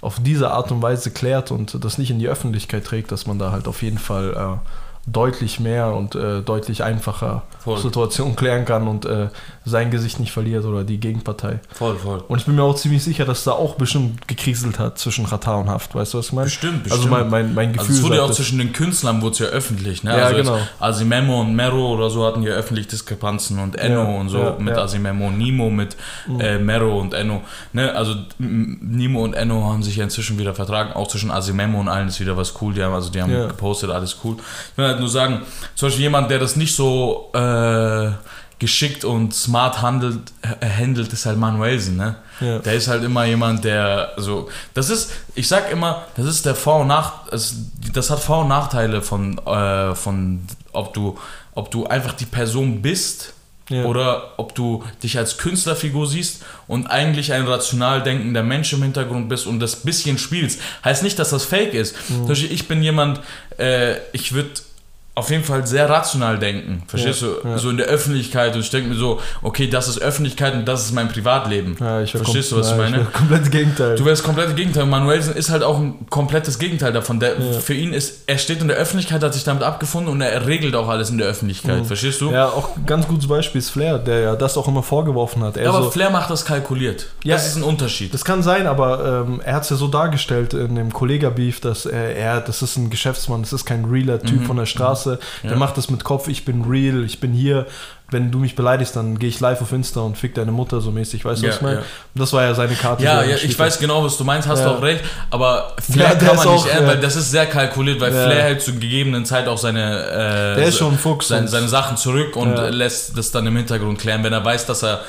auf diese Art und Weise klärt und das nicht in die Öffentlichkeit trägt, dass man da halt auf jeden Fall äh, deutlich mehr und äh, deutlich einfacher Voll. Situationen klären kann und äh, sein Gesicht nicht verliert oder die Gegenpartei. Voll, voll. Und ich bin mir auch ziemlich sicher, dass da auch bestimmt gekriselt hat zwischen Katar und Haft. Weißt du, was ich meine? Bestimmt, bestimmt. Also mein, mein, mein Gefühl Also es wurde ja auch zwischen den Künstlern wurde es ja öffentlich, ne? Ja, also genau. Asimemo und Mero oder so hatten ja öffentlich Diskrepanzen und Enno Ja, und so ja, mit ja. Asimemo, Nimo mit äh, Mero und Enno. Ne? Also Nimo und Enno haben sich ja inzwischen wieder vertragen. Auch zwischen Asimemo und allen ist wieder was cool. Die haben also die haben gepostet, alles cool. Ich will halt nur sagen, zum Beispiel jemand, der das nicht so äh, geschickt und smart handelt, äh, handelt, ist halt Manuelsen, ne? Ja. Der ist halt immer jemand, der so. Das ist, ich sag immer, das ist der Vor- und Nach. Das, hat Vor- und Nachteile von, äh, von ob du, ob du einfach die Person bist Ja. oder ob du dich als Künstlerfigur siehst und eigentlich ein rational denkender Mensch im Hintergrund bist und das bisschen spielst. Heißt nicht, dass das fake ist. Mhm. Ich bin jemand, äh, ich würde auf jeden Fall sehr rational denken. Verstehst Ja, du? ja. So in der Öffentlichkeit und ich denke mir so, okay, das ist Öffentlichkeit und das ist mein Privatleben. ja, Verstehst du, was ich meine? wär komplett Gegenteil. Du wärst komplett Gegenteil. Manuelsen ist halt auch ein komplettes Gegenteil davon. Der. Für ihn ist, er steht in der Öffentlichkeit, hat sich damit abgefunden und er regelt auch alles in der Öffentlichkeit. Verstehst du? Ja, auch ein ganz gutes Beispiel ist Flair, der ja das auch immer vorgeworfen hat. Er aber so, Flair macht das kalkuliert. Ja, das ist ein Unterschied. das kann sein, aber ähm, er hat es ja so dargestellt in dem Kollega-Beef, dass er, er, das ist ein Geschäftsmann, das ist kein realer Typ von der Straße. Der Mhm. Ja. macht das mit Kopf, ich bin real, ich bin hier. Wenn du mich beleidigst, dann gehe ich live auf Insta und fick deine Mutter so mäßig, weißt du, Ja, was ich meine? ja. Das war ja seine Karte. Ja, ja, ich weiß genau, was du meinst, hast du auch recht, aber Flair kann man nicht ja. weil das ist sehr kalkuliert, weil. Flair hält zu gegebenen Zeit auch seine, äh, seine, seine Sachen zurück und lässt das dann im Hintergrund klären, wenn er weiß, dass er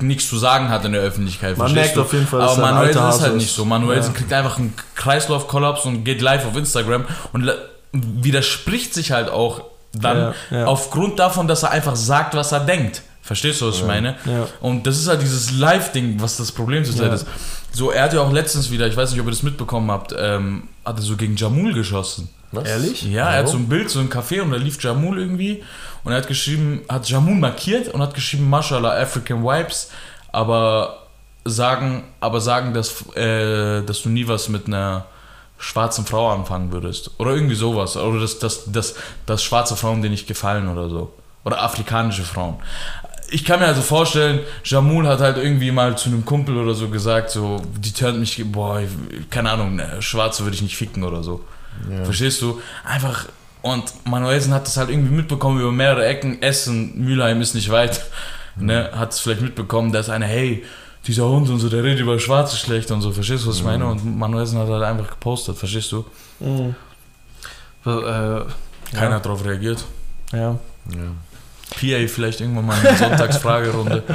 nichts zu sagen hat in der Öffentlichkeit. Man merkt du? auf jeden Fall, dass Aber er Manuelsen ist halt nicht so. Manuelsen Ja. kriegt einfach einen Kreislaufkollaps und geht live auf Instagram und widerspricht sich halt auch dann Ja, ja. aufgrund davon, dass er einfach sagt, was er denkt. Verstehst du, was ich meine? Ja. Und das ist halt dieses Live-Ding, was das Problem zurzeit Ja. ist. So, er hat ja auch letztens wieder, ich weiß nicht, ob ihr das mitbekommen habt, ähm, hat er so gegen Jamul geschossen. Was? Ehrlich? Ja, er hat so ein Bild, so ein Café und da lief Jamul irgendwie und er hat geschrieben, hat Jamul markiert und hat geschrieben, Mashallah, African Vibes, aber sagen, aber sagen, dass, äh, dass du nie was mit einer schwarzen Frau anfangen würdest. Oder irgendwie sowas. Oder dass, dass, dass, dass schwarze Frauen dir nicht gefallen oder so. Oder afrikanische Frauen. Ich kann mir also vorstellen, Jamul hat halt irgendwie mal zu einem Kumpel oder so gesagt, so, die turnt mich, boah, ich- keine Ahnung, ne, Schwarze würde ich nicht ficken oder so. Ja. Verstehst du? Einfach, und Manuelsen hat das halt irgendwie mitbekommen über mehrere Ecken. Essen, Mülheim ist nicht weit. [LAUGHS] Ne, hat es vielleicht mitbekommen, dass einer, hey, dieser Hund und so, der redet über Schwarze schlecht und so. Verstehst du, was ich meine? Und Manuelsen hat halt einfach gepostet, verstehst du? Mhm. So, äh, Keiner hat darauf reagiert. ja. Ja. PA vielleicht irgendwann mal eine Sonntagsfragerunde. [LAUGHS]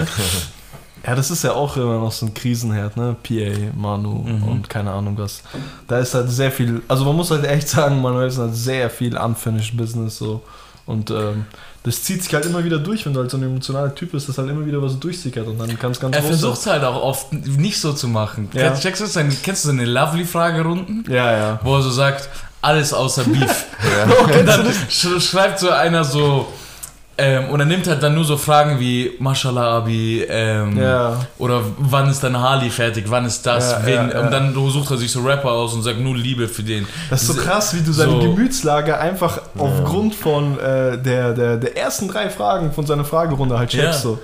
Ja, das ist ja auch immer noch so ein Krisenherd, ne? PA, Manu Mhm. und keine Ahnung was. Da ist halt sehr viel, also man muss halt echt sagen, Manuel ist halt sehr viel unfinished Business so. Und ähm, das zieht sich halt immer wieder durch, wenn du halt so ein emotionaler Typ bist, dass halt immer wieder was durchsickert und dann kann es ganz Er versucht es halt auch oft nicht so zu machen. Ja. Kennst, checkst du seine, kennst du seine Lovely-Fragerunden? Ja, ja. Wo er so sagt, alles außer Beef. [LAUGHS] Oh, [LAUGHS] Und dann sch schreibt so einer so, ähm, und er nimmt halt dann nur so Fragen wie Mashallah Abi, ähm, Ja. oder wann ist dein Harley fertig, wann ist das, Ja, wen, ja, und dann sucht er sich so Rapper aus und sagt nur Liebe für den. Das ist so krass, wie du seine so- Gemütslage einfach aufgrund von äh, der, der, der ersten drei Fragen von seiner Fragerunde halt checkst. So.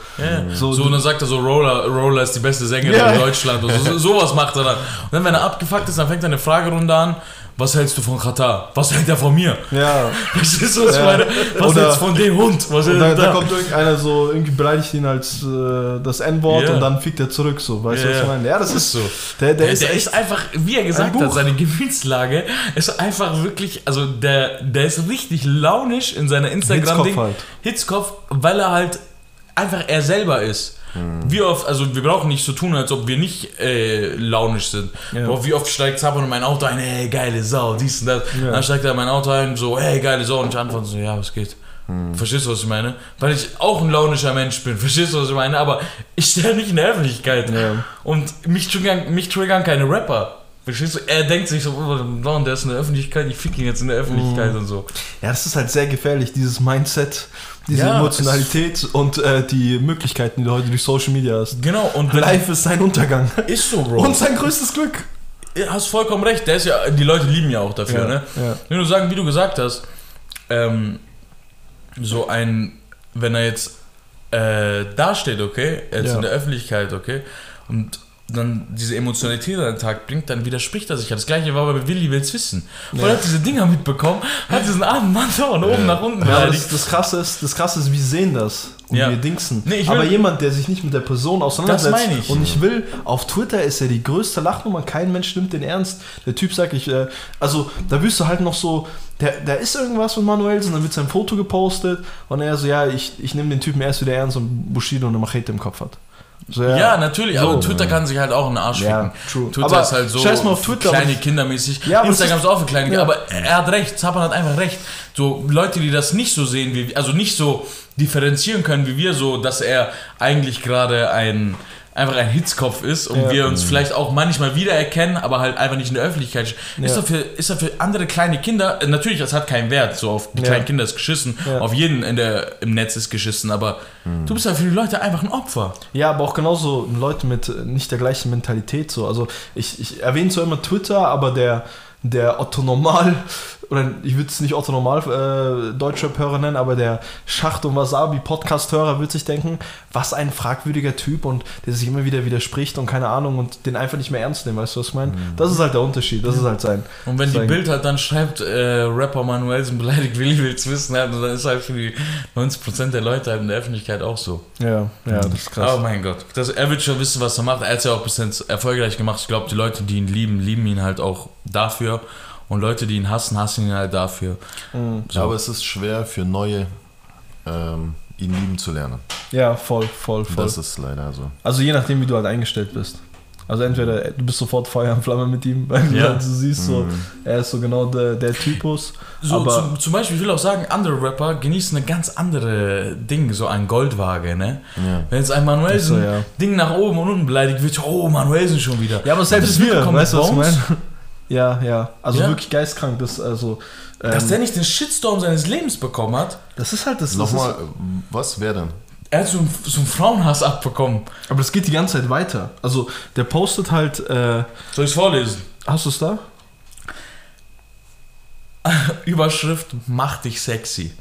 So, So, und dann sagt er so, Roller, Roller ist die beste Sängerin in Deutschland. Und so, sowas macht er dann. Und dann, wenn er abgefuckt ist, dann fängt er eine Fragerunde an. Was hältst du von Katar? Was hält er von mir? Ja. [LAUGHS] Verstehst du, was ich Ja. meine? Was Oder- hältst du von dem Hund? Was da, da da? kommt irgendeiner so, irgendwie beleidigt ihn als äh, das N-Wort Ja. und dann fickt er zurück, so. Weißt du, was ich meine? Ja, das ist so. Der, der, Der, ist der ist einfach, wie er gesagt hat, seine Gemütslage ist einfach wirklich, also der, der ist richtig launisch in seiner Instagram-Ding. Hitzkopf halt. Hitzkopf, weil er halt einfach er selber ist. Wie oft, also wir brauchen nicht so tun, als ob wir nicht äh, launisch sind. Ja. Boah, wie oft steigt Zappan in mein Auto ein, hey, geile Sau, dies und das. Ja. Dann steigt er in mein Auto ein, so, hey, geile Sau. Und ich antworte so, ja, was geht? Verstehst du, was ich meine? Weil ich auch ein launischer Mensch bin, [LAUGHS] verstehst du, was ich meine? Aber ich stehe nicht in der Öffentlichkeit. Ja. Und mich triggern, mich triggern keine Rapper. Verstehst du? Er denkt sich so, oh, der ist in der Öffentlichkeit, ich fick ihn jetzt in der Öffentlichkeit und so. Ja, das ist halt sehr gefährlich, dieses Mindset, diese Ja, Emotionalität und äh, die Möglichkeiten, die du heute durch Social Media hast. Genau, und Life ist sein Untergang. ist so, Bro. Und sein größtes Glück. Du hast vollkommen recht, der ist ja, die Leute lieben ja auch dafür, Ja, ne? ja. Wenn du sagen, wie du gesagt hast, ähm, so ein, wenn er jetzt äh, dasteht, okay, jetzt Ja. in der Öffentlichkeit, okay, und dann diese Emotionalität an den Tag bringt, dann widerspricht er sich. ja. Das gleiche war bei Willi will's wissen. Weil Ja. er hat diese Dinger mitbekommen, hat diesen armen Mann von oben nach unten Ja, das, das, Krasse ist, das Krasse ist, wir sehen das und Ja. wir dingsen. Nee, aber jemand, der sich nicht mit der Person auseinandersetzt Das meine ich. und ich will, auf Twitter ist er die größte Lachnummer, kein Mensch nimmt den ernst. Der Typ sagt, ich, äh, also da wirst du halt noch so, der, da ist irgendwas mit Manuelsen, dann wird sein Foto gepostet und er so, ja, ich, ich nehme den Typen erst wieder ernst und Bushido eine Machete im Kopf hat. So, Ja, natürlich, So. aber Twitter kann sich halt auch einen Arsch Ja, ficken. true. Twitter Aber ist halt so scheiß mal auf Twitter, kleine Kindermäßig. Ja, Instagram ist auch für kleine ja. Kinder, aber er hat recht, Zapan hat einfach recht. So Leute, die das nicht so sehen, wie, also nicht so differenzieren können wie wir, so dass er eigentlich gerade ein einfach ein Hitzkopf ist und Ja. wir uns vielleicht auch manchmal wiedererkennen, aber halt einfach nicht in der Öffentlichkeit. Ist Ja. doch für, ist doch für andere kleine Kinder, äh, natürlich, das hat keinen Wert, so auf die Ja. kleinen Kinder ist geschissen, Ja. auf jeden in der, im Netz ist geschissen, aber du bist halt für die Leute einfach ein Opfer. Ja, aber auch genauso Leute mit äh, nicht der gleichen Mentalität so. Also ich, ich erwähne zwar immer Twitter, aber der, der Otto Normal, oder ich würde es nicht Otto Normal äh, Deutschrap-Hörer nennen, aber der Schacht- und Wasabi-Podcast-Hörer wird sich denken, was ein fragwürdiger Typ und der sich immer wieder widerspricht und keine Ahnung und den einfach nicht mehr ernst nehmen, weißt du, was ich meine? Das ist halt der Unterschied, das ist halt sein. Und wenn die sein- Bild halt dann schreibt, äh, Rapper Manuelsen beleidigt Willi will's wissen, halt, dann ist halt für die 90% der Leute halt in der Öffentlichkeit auch so. Ja, ja, das ist krass. Oh mein Gott. Das, er wird schon wissen, was er macht. Er hat es ja auch bis jetzt erfolgreich gemacht. Ich glaube, die Leute, die ihn lieben, lieben ihn halt auch dafür. Und Leute, die ihn hassen, hassen ihn halt dafür. Mhm. So. Aber es ist schwer für Neue, ähm, ihn lieben zu lernen. Ja, voll, voll, voll. Das ist leider so. Also je nachdem, wie du halt eingestellt bist. Also entweder du bist sofort Feuer und Flamme mit ihm, [LAUGHS] weil Ja. du, du siehst so, er ist so genau der, der Typus. So, aber zum, zum Beispiel, ich will auch sagen, andere Rapper genießen eine ganz andere Ding, so ein Goldwaage, ne? Ja. Wenn jetzt ein Manuelsen so, ja. Ding nach oben und unten beleidigt wird, oh, Manuelsen schon wieder. ja, aber selbst wir, weißt du, was ich meine? [LAUGHS] Ja, ja. Also Ja. wirklich geistkrank. Das, also, ähm, Dass der nicht den Shitstorm seines Lebens bekommen hat, das ist halt das. das Nochmal, Ist, was wäre denn? er hat so einen, so einen Frauenhass abbekommen. aber das geht die ganze Zeit weiter. Also der postet halt. Äh, Soll ich es vorlesen? hast du es da? [LAUGHS] Überschrift Mach dich sexy.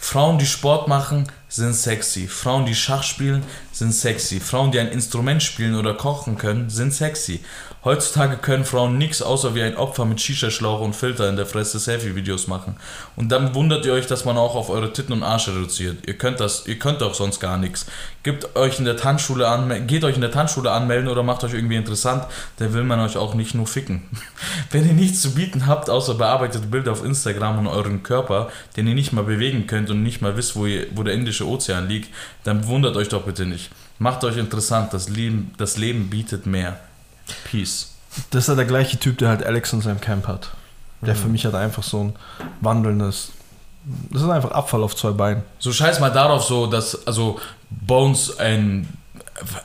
Frauen, die Sport machen, sind sexy. Frauen, die Schach spielen, sind sexy. Frauen, die ein Instrument spielen oder kochen können, sind sexy. Heutzutage können Frauen nichts außer wie ein Opfer mit Shisha-Schlauch und Filter in der Fresse Selfie-Videos machen. Und dann wundert ihr euch, dass man auch auf eure Titten und Arsch reduziert. Ihr könnt das, ihr könnt auch sonst gar nichts. Gebt euch in der Tanzschule anmelden, geht euch in der Tanzschule anmelden oder macht euch irgendwie interessant, dann will man euch auch nicht nur ficken. [LAUGHS] Wenn ihr nichts zu bieten habt, außer bearbeitete Bilder auf Instagram und euren Körper, den ihr nicht mal bewegen könnt und nicht mal wisst, wo, ihr, wo der Indische Ozean liegt, dann wundert euch doch bitte nicht. Macht euch interessant, das Leben, das Leben bietet mehr. Peace. Das ist ja der gleiche Typ, der halt Alex in seinem Camp hat. Der Mhm. für mich halt einfach so ein wandelndes. Das ist einfach Abfall auf zwei Beinen. So scheiß mal darauf so, dass, also Bones ein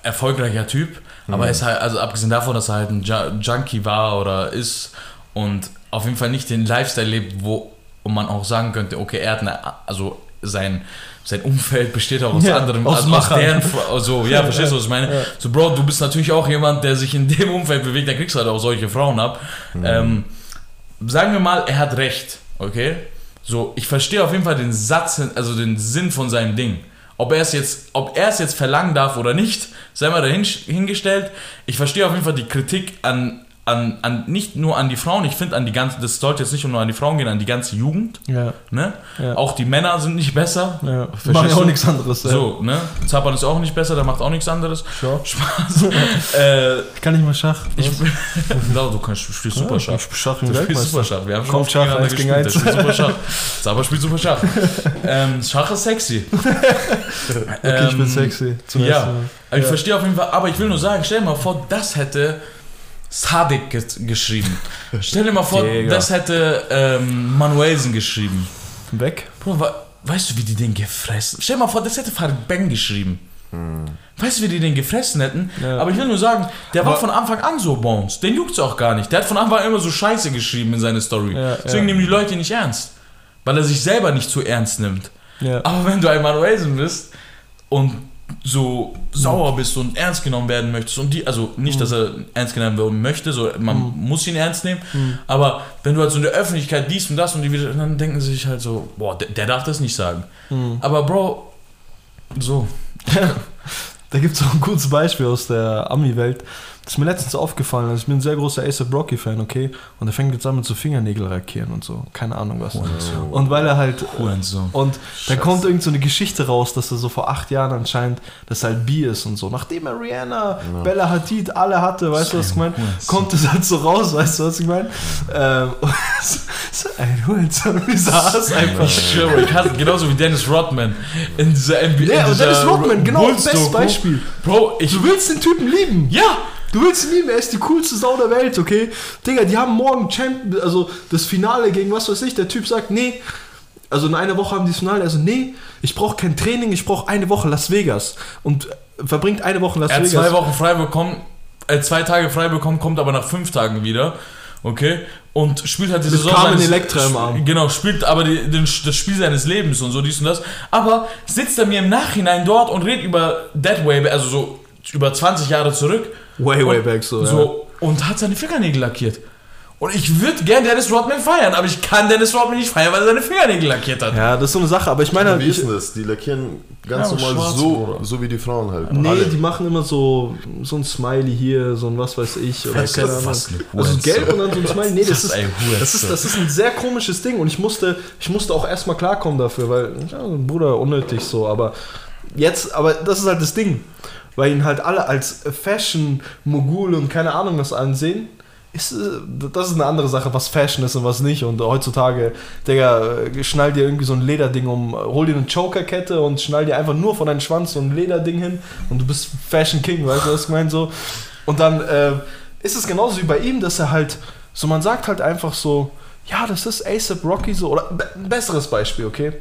erfolgreicher Typ, aber er ist halt, also abgesehen davon, dass er halt ein Ju- Junkie war oder ist und auf jeden Fall nicht den Lifestyle lebt, wo man auch sagen könnte, okay, er hat eine, also sein, sein Umfeld besteht auch aus Ja, anderen, aus also aus Machern. deren, also, ja, [LAUGHS] verstehst du, was ich meine? Ja. So, Bro, du bist natürlich auch jemand, der sich in dem Umfeld bewegt, dann kriegst du halt auch solche Frauen ab. Ähm, sagen wir mal, er hat recht, okay? So, ich verstehe auf jeden Fall den Satz, also den Sinn von seinem Ding. Ob er es jetzt, ob er es jetzt verlangen darf oder nicht, sei mal dahin hingestellt. Ich verstehe auf jeden Fall die Kritik an, an, an nicht nur an die Frauen, ich finde an die ganze, das sollte jetzt nicht nur an die Frauen gehen, an die ganze Jugend. Ja. Ne? Ja. Auch die Männer sind nicht besser. ja. Machen ja auch nichts anderes. So, ne? Zappern ist auch nicht besser, der macht auch nichts anderes. Schau. Spaß. [LAUGHS] äh, Ich kann nicht mal Schach. ich, [LAUGHS] no, du kannst, du spielst super Schach. Ich Schach Du spielst super Schach. Wir haben schon Schach, eins gegen gespielt. eins. Spielt super Schach. Zauber spielt super Schach. ähm, Schach ist sexy. [LAUGHS] Okay, ich bin Ähm, sexy. Zum ja. Ich verstehe auf jeden Fall, aber ich will nur sagen, stell dir mal vor, das hätte Sadik ge geschrieben. Stell dir mal vor, Digga. das hätte ähm, Manuelsen geschrieben. Weg. Bro, wa weißt du, wie die den gefressen Stell dir mal vor, das hätte Farid Bang geschrieben. Weißt du, wie die den gefressen hätten? Ja. Aber ich will nur sagen, der war Aber- von Anfang an so Bones. Den juckt's auch gar nicht. Der hat von Anfang an immer so Scheiße geschrieben in seine Story. Ja, Deswegen ja. nehmen die Leute ihn nicht ernst. Weil er sich selber nicht zu ernst nimmt. Aber wenn du ein Manuelsen bist und so sauer bist und ernst genommen werden möchtest und die, also nicht, dass er ernst genommen werden möchte, so man muss ihn ernst nehmen, aber wenn du halt so in der Öffentlichkeit dies und das und die wieder, dann denken sie sich halt so, boah, der, der darf das nicht sagen. Aber Bro, so. [LAUGHS] Da gibt es auch ein gutes Beispiel aus der Ami-Welt. Das ist mir letztens aufgefallen. Also ich bin ein sehr großer Ace Rocky-Fan, okay? Und er fängt jetzt an mit so Fingernägel lackieren und so. Keine Ahnung was. Und weil er halt. Hurensohn. Und dann kommt irgend so eine Geschichte raus, dass er so vor acht Jahren anscheinend, dass er halt bi ist und so. Nachdem er Rihanna, Bella Hadid alle hatte, weißt du, was ich meine? Kommt es halt so raus, weißt du, was ich meine? Ähm, [LAUGHS] und so ein Hurensohn, wie saß einfach. Ich schwöre, ich hasse genauso wie Dennis Rodman in dieser NBA. Ja, und Dennis Rodman, genau, bestes Doku. Beispiel. Bro, ich. Du willst den Typen lieben. Ja! Du willst lieben, er ist die coolste Sau der Welt, okay? Digga, die haben morgen Champion, also das Finale gegen was weiß ich. Der Typ sagt, nee. Also in einer Woche haben die das Finale. Also, nee, ich brauche kein Training, ich brauche eine Woche Las Vegas. Und verbringt eine Woche in Las Er hat Vegas. zwei Wochen frei bekommen, äh, zwei Tage frei bekommen, kommt aber nach fünf Tagen wieder. Okay? Und spielt halt die Mit Saison. Carmen seines- Electra im Arm. Genau, spielt aber die, den, das Spiel seines Lebens und so dies und das. Aber sitzt er mir im Nachhinein dort und redet über Way, also so über 20 Jahre zurück. Way, way und, back so, so Und hat seine Fingernägel lackiert. Und ich würde gern Dennis Rodman feiern, aber ich kann Dennis Rodman nicht feiern, weil er seine Fingernägel lackiert hat. Ja, das ist so eine Sache. Aber ich meine, Wie ich, ist denn das? Die lackieren ganz Ja, normal so, so wie die Frauen halt. Nee, Alle. die machen immer so, so ein Smiley hier, so ein was weiß ich. Oder Ahnung. was eine Also gelb und dann so ein Smiley. Nee, das ist, das, ist, das ist ein sehr komisches Ding und ich musste, ich musste auch erstmal klarkommen dafür, weil, ja, Bruder, unnötig so, aber jetzt, aber das ist halt das Ding, weil ihn halt alle als Fashion-Mogul und keine Ahnung was ansehen. Ist, äh, das ist eine andere Sache, was Fashion ist und was nicht. Und heutzutage, Digga, schnall dir irgendwie so ein Lederding um, hol dir eine Chokerkette und schnall dir einfach nur von deinem Schwanz so ein Lederding hin und du bist Fashion King, weißt du, was ich meine? So, Und dann äh, ist es genauso wie bei ihm, dass er halt, so man sagt halt einfach so, ja, das ist ASAP Rocky so, oder ein besseres Beispiel, okay?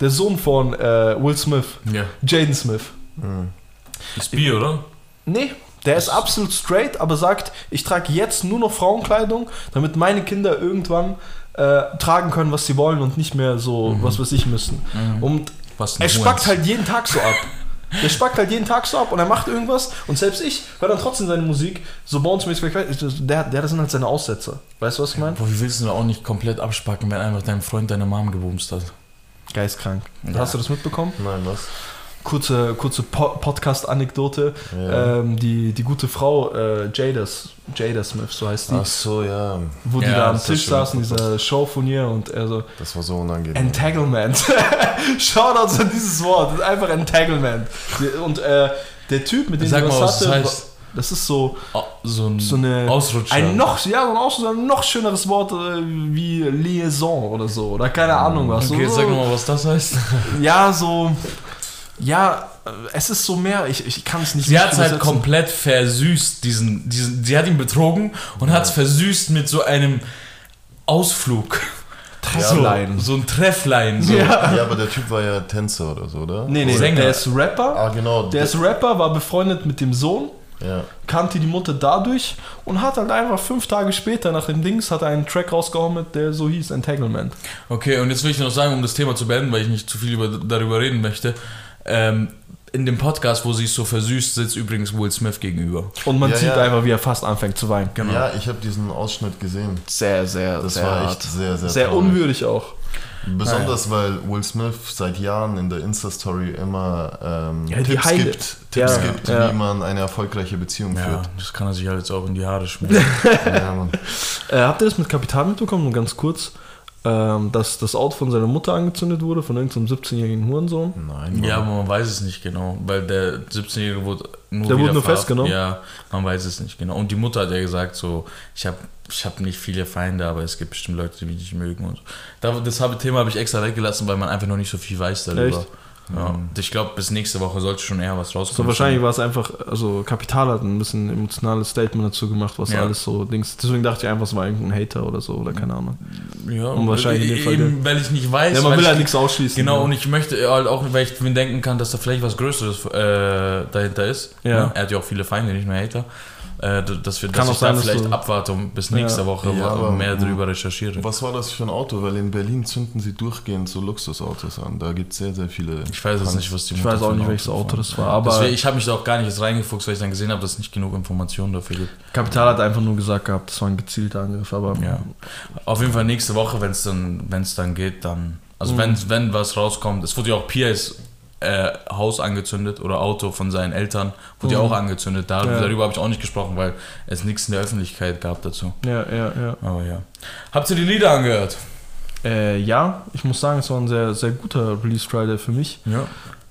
Der Sohn von äh, Will Smith, Ja. Jaden Smith. Ist Bi, oder? Nee, der ist absolut straight, aber sagt, ich trage jetzt nur noch Frauenkleidung, damit meine Kinder irgendwann äh, tragen können, was sie wollen und nicht mehr so, was weiß ich, müssen. Und Was ein er spackt halt jeden Tag so ab. Der spackt halt jeden Tag so ab und er macht irgendwas und selbst ich höre dann trotzdem seine Musik, so bounce-mäßig, der, der, das sind halt seine Aussätze. Weißt du, was ich meine? Boah, wie willst du da auch nicht komplett abspacken, wenn einfach dein Freund deine Mom gebumst hat? Geistkrank. Ja. Hast du das mitbekommen? Nein, was? Kurze, kurze po Ja. Podcast-Anekdote. Ähm, die, die gute Frau äh, Jada, Jada Smith, so heißt die, Ach so, ja. wo die Ja, da am das Tisch schon saßen, dieser Show von ihr und er so, Das war so unangenehm. Entanglement. [LAUGHS] Shoutouts an dieses Wort. Das ist einfach Entanglement. Und äh, der Typ, mit dem Sag ich mal, was das war- heißt. das ist so, Oh, so ein so eine Ausrutscher. ein noch, ja, so ein, Aus- ein noch schöneres Wort äh, wie Liaison oder so. Oder keine Ahnung was. Okay, so, sag mal, was das heißt. Ja, so. Ja, äh, es ist so mehr. Ich, ich kann es nicht Sie hat es halt komplett versüßt, diesen, diesen, sie hat ihn betrogen und hat es versüßt mit so einem Ausflug. Trefflein. So ein Trefflein. So. Ja. Ja, aber der Typ war ja Tänzer oder so, oder? Nee, nee, Sänger. der ist Rapper. Ah, genau. Der ist Rapper, war befreundet mit dem Sohn. ja. kannte die Mutter dadurch und hat halt einfach fünf Tage später nach dem Dings hat einen Track rausgehauen, mit, der so hieß Entanglement. Okay, und jetzt will ich noch sagen, um das Thema zu beenden, weil ich nicht zu viel über, darüber reden möchte. Ähm, in dem Podcast, wo sie es so versüßt, sitzt übrigens Will Smith gegenüber. Und man Ja, sieht ja. einfach, wie er fast anfängt zu weinen. Genau. Ja, ich habe diesen Ausschnitt gesehen. Sehr, sehr, Das sehr war hart. echt sehr, sehr Sehr traurig. unwürdig auch. Besonders weil Will Smith seit Jahren in der Insta-Story immer ähm, Ja, die Tipps Heile- gibt, Tipps Ja, gibt ja. wie man eine erfolgreiche Beziehung Ja, führt. das kann er sich halt jetzt auch in die Haare [LAUGHS] schmieren. Äh, habt ihr das mit Kapital mitbekommen? Nur ganz kurz. Ähm, dass das Auto von seiner Mutter angezündet wurde, von irgendeinem 17-jährigen Hurensohn. Nein, Mann. ja, aber man weiß es nicht genau, weil der 17-Jährige wurde nur Der wurde nur festgenommen? Ja, man weiß es nicht genau. Und die Mutter hat ja gesagt so, ich habe ich hab nicht viele Feinde, aber es gibt bestimmt Leute, die mich nicht mögen und so. Da- Das habe- Thema habe ich extra weggelassen, weil man einfach noch nicht so viel weiß darüber. Echt? Ja. Und Ich glaube, bis nächste Woche sollte schon eher was rauskommen. So wahrscheinlich war es einfach, also Kapital hat ein bisschen emotionales Statement dazu gemacht, was Ja. alles so Dings. Deswegen dachte ich einfach, es war irgendein Hater oder so, oder keine Ahnung. Ja, Und wahrscheinlich in dem Fall eben, weil ich nicht weiß. Ja, man will halt nichts ausschließen. Genau, ja. und ich möchte halt auch, weil ich mir denken kann, dass da vielleicht was Größeres äh, dahinter ist. Ja. Ne? Er hat ja auch viele Feinde, nicht nur Hater. Äh, dass wir, Kann dass auch ich sein, da vielleicht du- abwarte bis nächste Ja. Woche Ja, mehr darüber recherchiere. Was war das für ein Auto? Weil in Berlin zünden sie durchgehend so Luxusautos an. Da gibt es sehr, sehr viele. Ich weiß jetzt nicht, was die Ich weiß auch nicht, welches Auto das war, aber Deswegen, ich habe mich da auch gar nicht jetzt reingefuchst, weil ich dann gesehen habe, dass es nicht genug Informationen dafür gibt. Kapital hat einfach nur gesagt gehabt, das war ein gezielter Angriff, aber Ja. Auf jeden Fall nächste Woche, wenn es dann, wenn's dann geht, dann. Also Mhm. wenn, wenn was rauskommt, es wurde ja auch Piers äh, Haus angezündet oder Auto von seinen Eltern wurde ja Mhm. auch angezündet. Da, Ja. Darüber habe ich auch nicht gesprochen, weil es nichts in der Öffentlichkeit gab dazu. ja, ja, ja. Aber ja. Habt ihr die Lieder angehört? Äh, ja, ich muss sagen, es war ein sehr, sehr guter Release Friday für mich. Ja.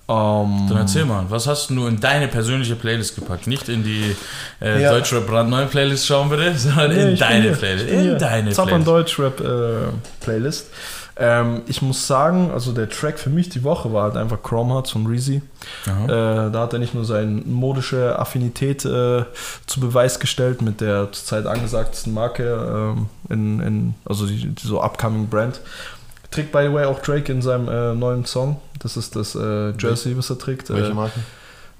Ähm, Dann erzähl mal, was hast du in deine persönliche Playlist gepackt? Nicht in die äh, Ja. Deutschrap brandneue Playlist schauen bitte, [LAUGHS] sondern Nee, in deine hier. Playlist. In deine Zappern Playlist. Deutschrap äh, Playlist. Ähm, ich muss sagen, also der Track für mich die Woche war halt einfach Chrome Hearts von Reezy. Äh, da hat er nicht nur seine modische Affinität äh, zu Beweis gestellt mit der zurzeit angesagtesten Marke, ähm, in, in, also die, die so upcoming Brand. Trägt by the way auch Drake in seinem äh, neuen Song. Das ist das äh, Jersey, was er trägt. Welche Äh, Marke?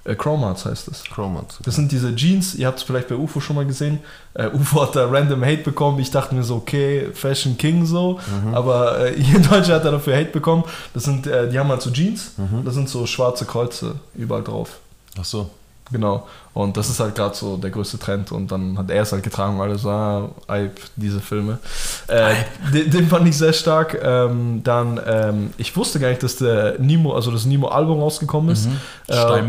Äh, Chrome Hearts heißt es. Chromat. Das sind diese Jeans, ihr habt es vielleicht bei UFO schon mal gesehen. Äh, UFO hat da random Hate bekommen. Ich dachte mir so, okay, Fashion King so. Mhm. Aber äh, [LAUGHS] hier in Deutschland hat er dafür Hate bekommen. Das sind, äh, die haben halt so Jeans. Mhm. Da sind so schwarze Kreuze überall drauf. Ach so. Genau. Und das ist halt gerade so der größte Trend. Und dann hat er es halt getragen, weil er so, ah, Hype, diese Filme. Äh, den, den fand ich sehr stark. Ähm, dann, ähm, ich wusste gar nicht, dass der Nemo, also das Nemo-Album rausgekommen ist. Mhm. Äh,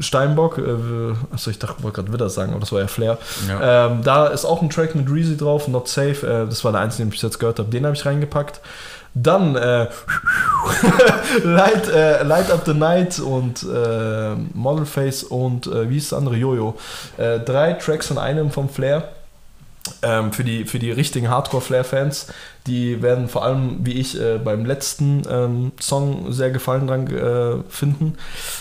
Steinbock. Äh, achso, ich dachte, ich wollte gerade wieder sagen, aber das war ja Flair. Ja. Ähm, da ist auch ein Track mit Reezy drauf, Not Safe. Äh, das war der einzige, den ich jetzt gehört habe. Den habe ich reingepackt. Dann äh, [LAUGHS] Light, äh, Light Up the Night und äh, Model Face und äh, wie ist das andere? Jojo. Äh, drei Tracks in einem vom Flair. Ähm, für, die, für die richtigen Hardcore-Flair-Fans. Die werden vor allem, wie ich, äh, beim letzten ähm, Song sehr Gefallen dran äh, finden,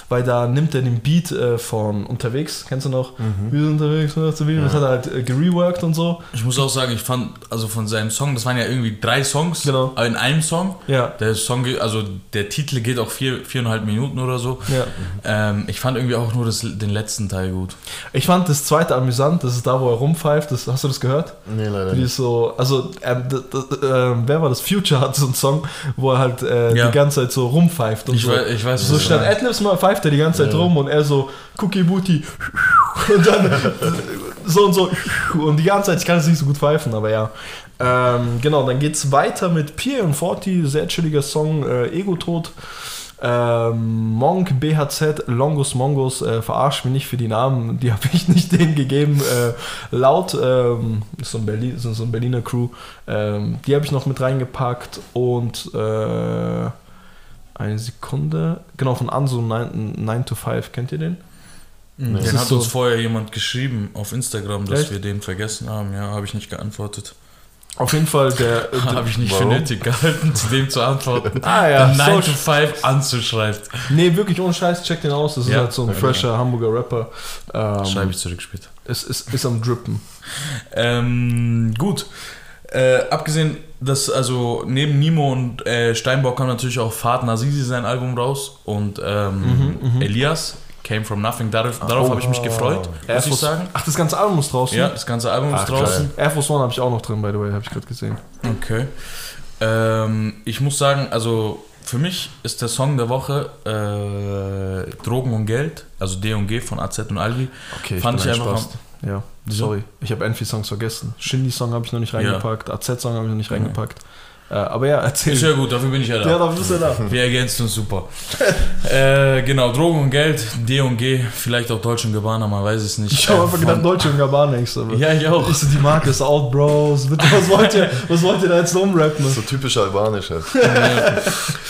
weil da nimmt er den Beat äh, von unterwegs, kennst du noch? Mhm. Wir sind unterwegs, das ja. hat er halt äh, gereworked und so. Ich muss auch sagen, ich fand, also von seinem Song, das waren ja irgendwie drei Songs genau. in einem Song. Ja. Der Song, also der Titel geht auch vier, viereinhalb Minuten oder so. Ja. Ähm, ich fand irgendwie auch nur das, den letzten Teil gut. Ich fand das zweite amüsant, das ist da, wo er rumpfeift. Das, hast du das gehört? Nee, leider Wie. So, also, ähm, äh, wer war das? Future hat so einen Song, wo er halt äh, ja. die ganze Zeit so rumpfeift und ich so. Weiß, ich weiß, so statt Adlibs mal pfeift er die ganze Zeit ja. rum und er so Cookie Booty [LAUGHS] und dann so und so und die ganze Zeit, ich kann es nicht so gut pfeifen, aber ja. Ähm, genau, dann geht's weiter mit Pierre und Forti, sehr chilliger Song, äh, Ego-Tod. Ähm, Monk, BHZ, Longus Mongus, äh, verarscht mich nicht für die Namen, die habe ich nicht [LAUGHS] denen gegeben. Äh, laut, ähm, ist, so ein Berlin, ist so ein Berliner Crew, ähm, die habe ich noch mit reingepackt und äh, eine Sekunde, genau von Anso 9, 9 to 5, kennt ihr den? Den hat so uns vorher jemand geschrieben auf Instagram, dass Echt? wir den vergessen haben. Ja, habe ich nicht geantwortet. Auf jeden Fall, der. [LAUGHS] Habe ich nicht warum? für nötig gehalten, zu dem zu antworten. [LAUGHS] ah ja. 9 to 5 anzuschreiben. Nee, wirklich ohne Scheiß, check den aus. Das ist halt so ein fresher Hamburger Rapper. Ähm, Schreibe ich zurück später. Es ist, ist am Drippen. [LAUGHS] ähm, gut. Äh, abgesehen, dass also neben Nimo und äh, Steinbock kam natürlich auch Fahrt Nazizi sein Album raus und ähm, mhm, mhm. Elias Came From Nothing. Darauf, darauf oh. habe ich mich gefreut, Air muss ich sagen. Ach, das ganze Album ist draußen? Ja, das ganze Album Ach, ist draußen. Geil. Air Force One habe ich auch noch drin, by the way, habe ich gerade gesehen. Okay. Ähm, ich muss sagen, also für mich ist der Song der Woche äh, Drogen und Geld, also D und G von AZ und Albi. Okay, ich Fand ich einfach. Am, ja, sorry. Ich habe Envy-Songs vergessen. Shindy-Song habe ich noch nicht reingepackt, ja. AZ-Song habe ich noch nicht reingepackt. Äh, aber ja, erzähl. Ist ja gut, dafür bin ich ja da. Ja, dafür bist du da. [LAUGHS] Wir ergänzen uns super. [LAUGHS] äh, genau, Drogen und Geld, D und G, vielleicht auch Deutsche und Gabbana, man weiß es nicht. Ich habe einfach gedacht, Deutsche und Gabbana. Ich so, ja, ich auch. So, die Marke ist out, Bros. Bitte, was wollt ihr, [LAUGHS] was wollt ihr da jetzt rumrappen? So typisch albanisch halt.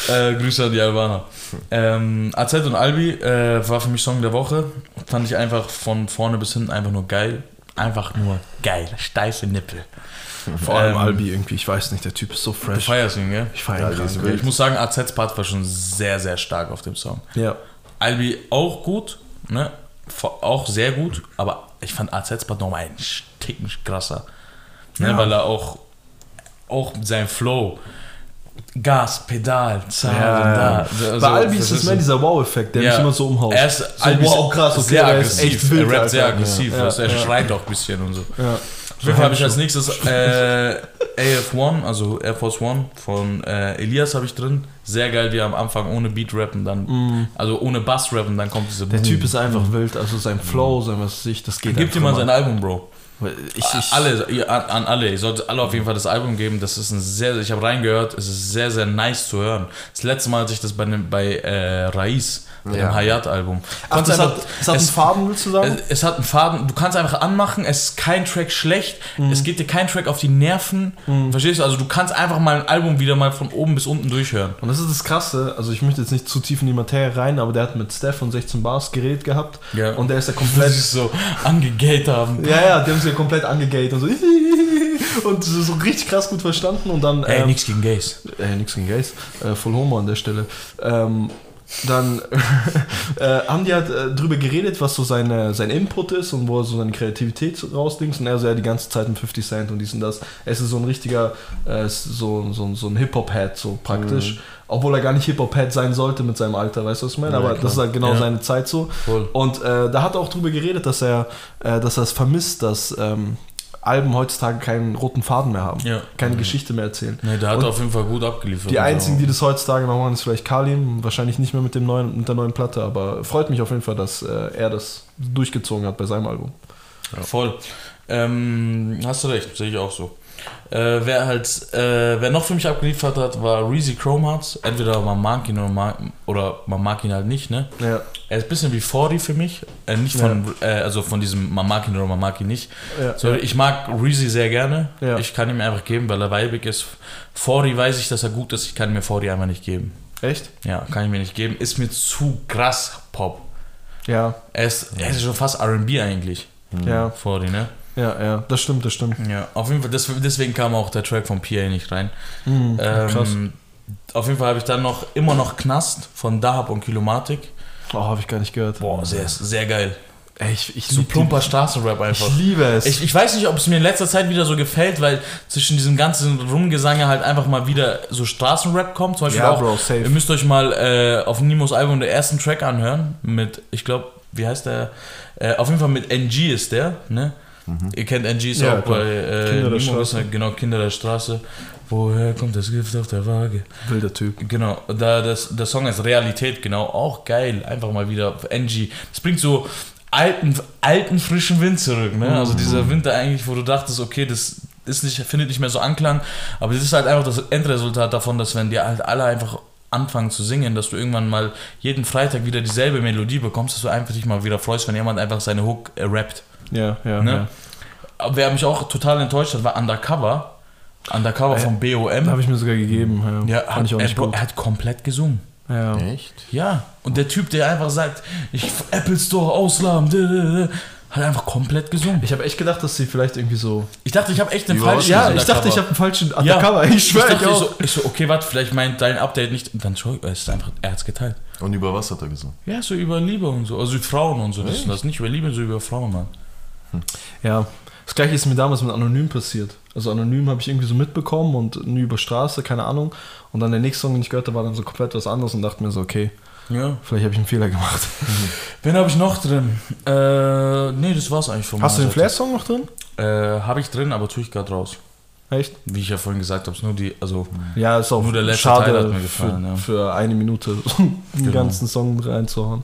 äh, Grüße an die Albaner. Ähm, AZ und Albi äh, war für mich Song der Woche. Fand ich einfach von vorne bis hinten einfach nur geil. Einfach nur geil. Steife Nippel. [LAUGHS] Vor allem ähm, Albi irgendwie, ich weiß nicht, der Typ ist so fresh. Du feierst ihn, gell? Ich feiere ihn. Ja, ich muss sagen, AZs Part war schon sehr, sehr stark auf dem Song. Ja. Albi auch gut, ne? Auch sehr gut, aber ich fand AZs Part nochmal einen Ticken krasser. Ne? Ja. Weil er auch, auch sein Flow, Gas, Pedal, Zahl ja, da. Also, Bei Albi ist es mehr dieser Wow-Effekt, der ja. mich immer so umhaut. Er ist so, wow, krass, okay, sehr aggressiv. Er, er rappt sehr aggressiv, ja. er schreit auch ein bisschen und so. Ja. Auf jeden Fall habe ich als nächstes äh, AF1, also Air Force One von äh, Elias habe ich drin. Sehr geil, wie er am Anfang ohne Beat rappen, dann, mm. also ohne Bass rappen, dann kommt diese Der Boom. Typ ist einfach wild, also sein Flow, sein was sich, das geht Gib dir mal sein Album, Bro. Ich, ich alle, an, an alle, ich sollte alle auf jeden Fall das Album geben. Das ist ein sehr, ich habe reingehört, es ist sehr, sehr nice zu hören. Das letzte Mal, als ich das bei, bei äh, Raiz ja. dem Hayat-Album. Ach, das hat, es hat einen Faden, willst du sagen? Es, es, hat einen Faden, du kannst einfach anmachen, es ist kein Track schlecht, mhm. es geht dir kein Track auf die Nerven. Mhm. Verstehst du? Also du kannst einfach mal ein Album wieder mal von oben bis unten durchhören. Und das ist das Krasse, also ich möchte jetzt nicht zu tief in die Materie rein, aber der hat mit Steph und 16 Bars Gerät gehabt ja. und der ist ja [LAUGHS] komplett... so angegate haben. Ja, ja, die haben sich ja komplett angegate und so... [LAUGHS] und so richtig krass gut verstanden und dann... Ey, ähm, nix gegen Gays. Ey, nix gegen Gays. Äh, voll Homo an der Stelle. Ähm, dann [LAUGHS] äh, haben die halt äh, drüber geredet, was so seine, sein Input ist und wo er so seine Kreativität rausdings. Und er so ja die ganze Zeit mit 50 Cent und dies und das. Er ist so ein richtiger, äh, so, so, so ein Hip-Hop-Head, so praktisch. Mhm. Obwohl er gar nicht Hip-Hop-Head sein sollte mit seinem Alter, weißt du, was ich meine? Ja, Aber klar. das ist halt genau ja. seine Zeit so. Cool. Und äh, da hat er auch drüber geredet, dass er, äh, dass er es vermisst, dass ähm, Alben heutzutage keinen roten Faden mehr haben, ja. keine mhm. Geschichte mehr erzählen. Nee, der hat und auf jeden Fall gut abgeliefert. Die einzigen, die das heutzutage noch machen, ist vielleicht Kalim, wahrscheinlich nicht mehr mit, dem neuen, mit der neuen Platte, aber freut mich auf jeden Fall, dass äh, er das durchgezogen hat bei seinem Album. Ja. Voll. Ähm, hast du recht, sehe ich auch so. Äh, wer halt, äh, wer noch für mich abgeliefert hat, war Reezy Chromehearts. Entweder man mag ihn oder, mag, oder man mag ihn halt nicht, ne? Ja. Er ist ein bisschen wie 40 für mich. Äh, nicht von, ja. Äh, also von diesem man mag ihn oder man mag ihn nicht. Ja. So, ich mag Reezy sehr gerne. Ja. Ich kann ihm einfach geben, weil er weibig ist. 40 weiß ich, dass er gut ist. Ich kann mir 40 einfach nicht geben. Echt? Ja, kann ich mir nicht geben. Ist mir zu krass Pop. Ja. Er ist, er ist schon fast RB eigentlich. Ja. 40, ne? Ja, ja, das stimmt, das stimmt. Ja, auf jeden Fall, das, deswegen kam auch der Track von PA nicht rein. Mhm, krass. Ähm, auf jeden Fall habe ich dann noch immer noch Knast von Dahab und Kilomatik. Oh, habe ich gar nicht gehört. Boah, sehr, sehr geil. Ey, ich, ich So plumper Straßenrap einfach. Ich liebe es. Ich, ich weiß nicht, ob es mir in letzter Zeit wieder so gefällt, weil zwischen diesem ganzen Rumgesange halt einfach mal wieder so Straßenrap kommt. Zum Beispiel Ja, auch, Bro, safe. ihr müsst euch mal äh, auf Nimos Album den ersten Track anhören mit, ich glaube, wie heißt der? Äh, auf jeden Fall mit NG ist der, ne? Ihr kennt NG ist Ja, auch klar. bei äh, Kinder der Straße. genau, Kinder der Straße. Woher kommt das Gift auf der Waage? Wilder Typ. Genau, da das, der Song ist Realität, genau, auch geil. Einfach mal wieder auf NG. Das bringt so alten, alten frischen Wind zurück, ne? Also dieser Winter eigentlich, wo du dachtest, okay, das ist nicht, findet nicht mehr so Anklang, aber das ist halt einfach das Endresultat davon, dass wenn die halt alle einfach anfangen zu singen, dass du irgendwann mal jeden Freitag wieder dieselbe Melodie bekommst, dass du einfach dich mal wieder freust, wenn jemand einfach seine Hook äh, rappt. Ja, ja, Ne? ja. Wer mich auch total enttäuscht hat, war Undercover. Undercover Äh, von Da BOM. habe ich mir sogar gegeben. Ja, Ja, fand hat, ich auch er, nicht gut. er hat komplett gesungen. Ja. Echt? Ja, und der Typ, der einfach sagt, ich Apple Store ausladen, hat einfach komplett gesungen. Ich habe echt gedacht, dass sie vielleicht irgendwie so. Ich dachte, ich habe echt Überrascht falschen Ja, Also ich dachte, ich habe einen falschen Undercover. Ja, Ich schwöre, ich, ich, auch. so, ich so, okay, warte, vielleicht meint dein Update nicht. Und dann schau, es ist einfach, er hat's geteilt. Und über was hat er gesungen? Ja, so über Liebe und so, also Frauen und so. Das, das nicht über Liebe, so über Frauen, Mann. Ja, das gleiche ist mir damals mit Anonym passiert. Also Anonym habe ich irgendwie so mitbekommen und nie über Straße, keine Ahnung. Und dann der nächste Song, den ich gehört habe, war dann so komplett was anderes und dachte mir so, okay, Ja. vielleicht habe ich einen Fehler gemacht. Wen habe ich noch drin? Äh, nee, das war's eigentlich von Hast du den. Flair-Song noch drin? Äh, habe ich drin, aber tue ich gerade raus. Echt? Wie ich ja vorhin gesagt habe, ist nur die, also Ja, ist auch Nur der letzte schade Teil hat mir gefallen, für, ja. für eine Minute [LAUGHS] den Genau. ganzen Song reinzuhauen.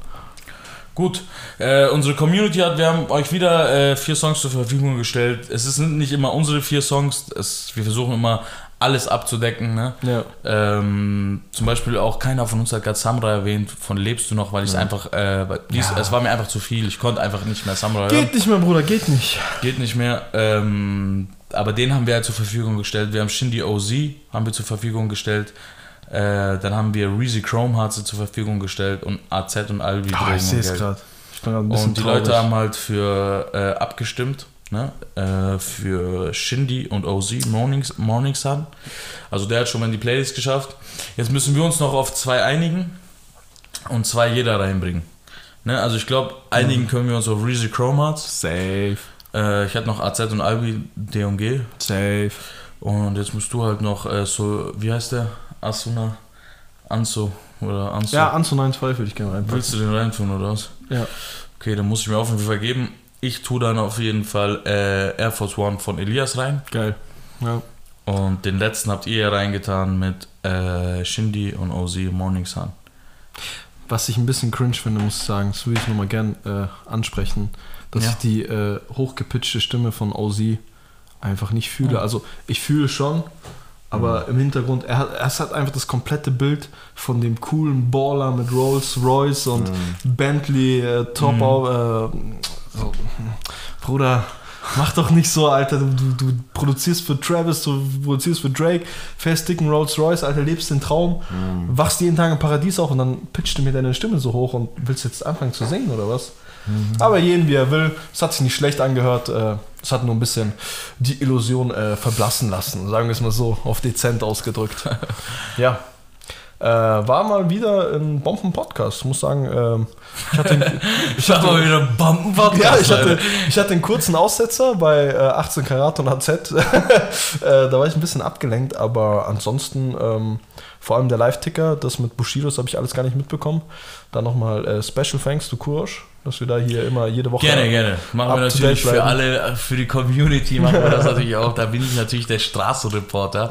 Gut, äh, unsere Community hat, wir haben euch wieder äh, vier Songs zur Verfügung gestellt. Es sind nicht immer unsere vier Songs, es, wir versuchen immer alles abzudecken. Ne? Ja. Ähm, zum Beispiel auch keiner von uns hat gerade Samurai erwähnt, von Lebst du noch, weil ich es einfach, äh, dies, Ja. es war mir einfach zu viel. Ich konnte einfach nicht mehr Samurai hören. Geht nicht mehr, Bruder, geht nicht. Geht nicht mehr. Ähm, aber den haben wir halt zur Verfügung gestellt. Wir haben Shindy OZ haben wir zur Verfügung gestellt. Äh, dann haben wir Reezy Chrome hat sie zur Verfügung gestellt und AZ und Alvi. Ah, Drogen ich sehe und es gerade. Und die traurig. Leute haben halt für äh, abgestimmt, ne? Äh, für Shindy und OZ Morning, Morning Sun. Also der hat schon mal in die Playlist geschafft. Jetzt müssen wir uns noch auf zwei einigen und zwei jeder reinbringen. Ne? Also ich glaube, einigen können wir uns auf Reezy Chrome Hearts. Safe, Äh, ich hatte noch AZ und Albi D&G. safe. Und jetzt musst du halt noch äh, so, wie heißt der? Asuna? Anso oder Anso. Ja, Anzu 9.12 würde ich gerne reinpacken. Willst du den reintun oder was? Ja. Okay, dann muss ich mir auf jeden Fall geben. Ich tue dann auf jeden Fall äh, Air Force One von Elias rein. Geil. Ja. Und den letzten habt ihr ja reingetan mit äh, Shindy und OZ Morning Sun. Was ich ein bisschen cringe finde, muss ich sagen, das würde ich nochmal gern äh, ansprechen, dass Ja. ich die äh, hochgepitchte Stimme von OZ einfach nicht fühle. Ja. Also ich fühle schon, aber im Hintergrund, er hat, er hat einfach das komplette Bild von dem coolen Baller mit Rolls Royce und Bentley äh, Top Mhm. auf, äh, so, Bruder, mach doch nicht so, Alter. Du, du, du produzierst für Travis, du produzierst für Drake, fährst dicken Rolls Royce, Alter, lebst den Traum, wachst jeden Tag im Paradies auf und dann pitcht du mir deine Stimme so hoch und willst jetzt anfangen zu singen oder was? Aber jeden wie er will. Es hat sich nicht schlecht angehört. äh, Es hat nur ein bisschen die Illusion äh, verblassen lassen. Sagen wir es mal so, auf dezent ausgedrückt. [LAUGHS] ja. Äh, war mal wieder ein Bomben-Podcast. Ich muss sagen, ähm, ich hatte, [LAUGHS] Ich hab mal wieder einen Bombenpodcast. ja, ich hatte, ich hatte einen kurzen Aussetzer bei äh, 18 Karat und AZ. [LAUGHS] äh, da war ich ein bisschen abgelenkt, aber ansonsten ähm, vor allem der Live-Ticker, das mit Bushidos habe ich alles gar nicht mitbekommen. Dann nochmal äh, Special Thanks to Kursch, dass wir da hier immer jede Woche. Gerne, gerne. Machen wir natürlich für alle, für die Community machen wir das [LAUGHS] natürlich auch. Da bin ich natürlich der Straßenreporter.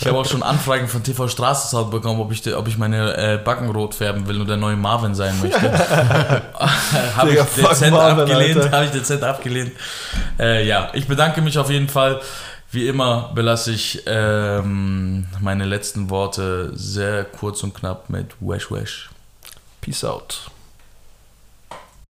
Ich habe auch schon Anfragen von TV Straßensound bekommen, ob ich, ob ich meine äh, Backen rot färben will und der neue Marvin sein möchte. [LAUGHS] [LAUGHS] habe ich Digga, fuck dezent abgelehnt. Habe ich dezent abgelehnt. Äh, ja, ich bedanke mich auf jeden Fall. Wie immer belasse ich ähm, meine letzten Worte sehr kurz und knapp mit Wesh Wesh. Peace out.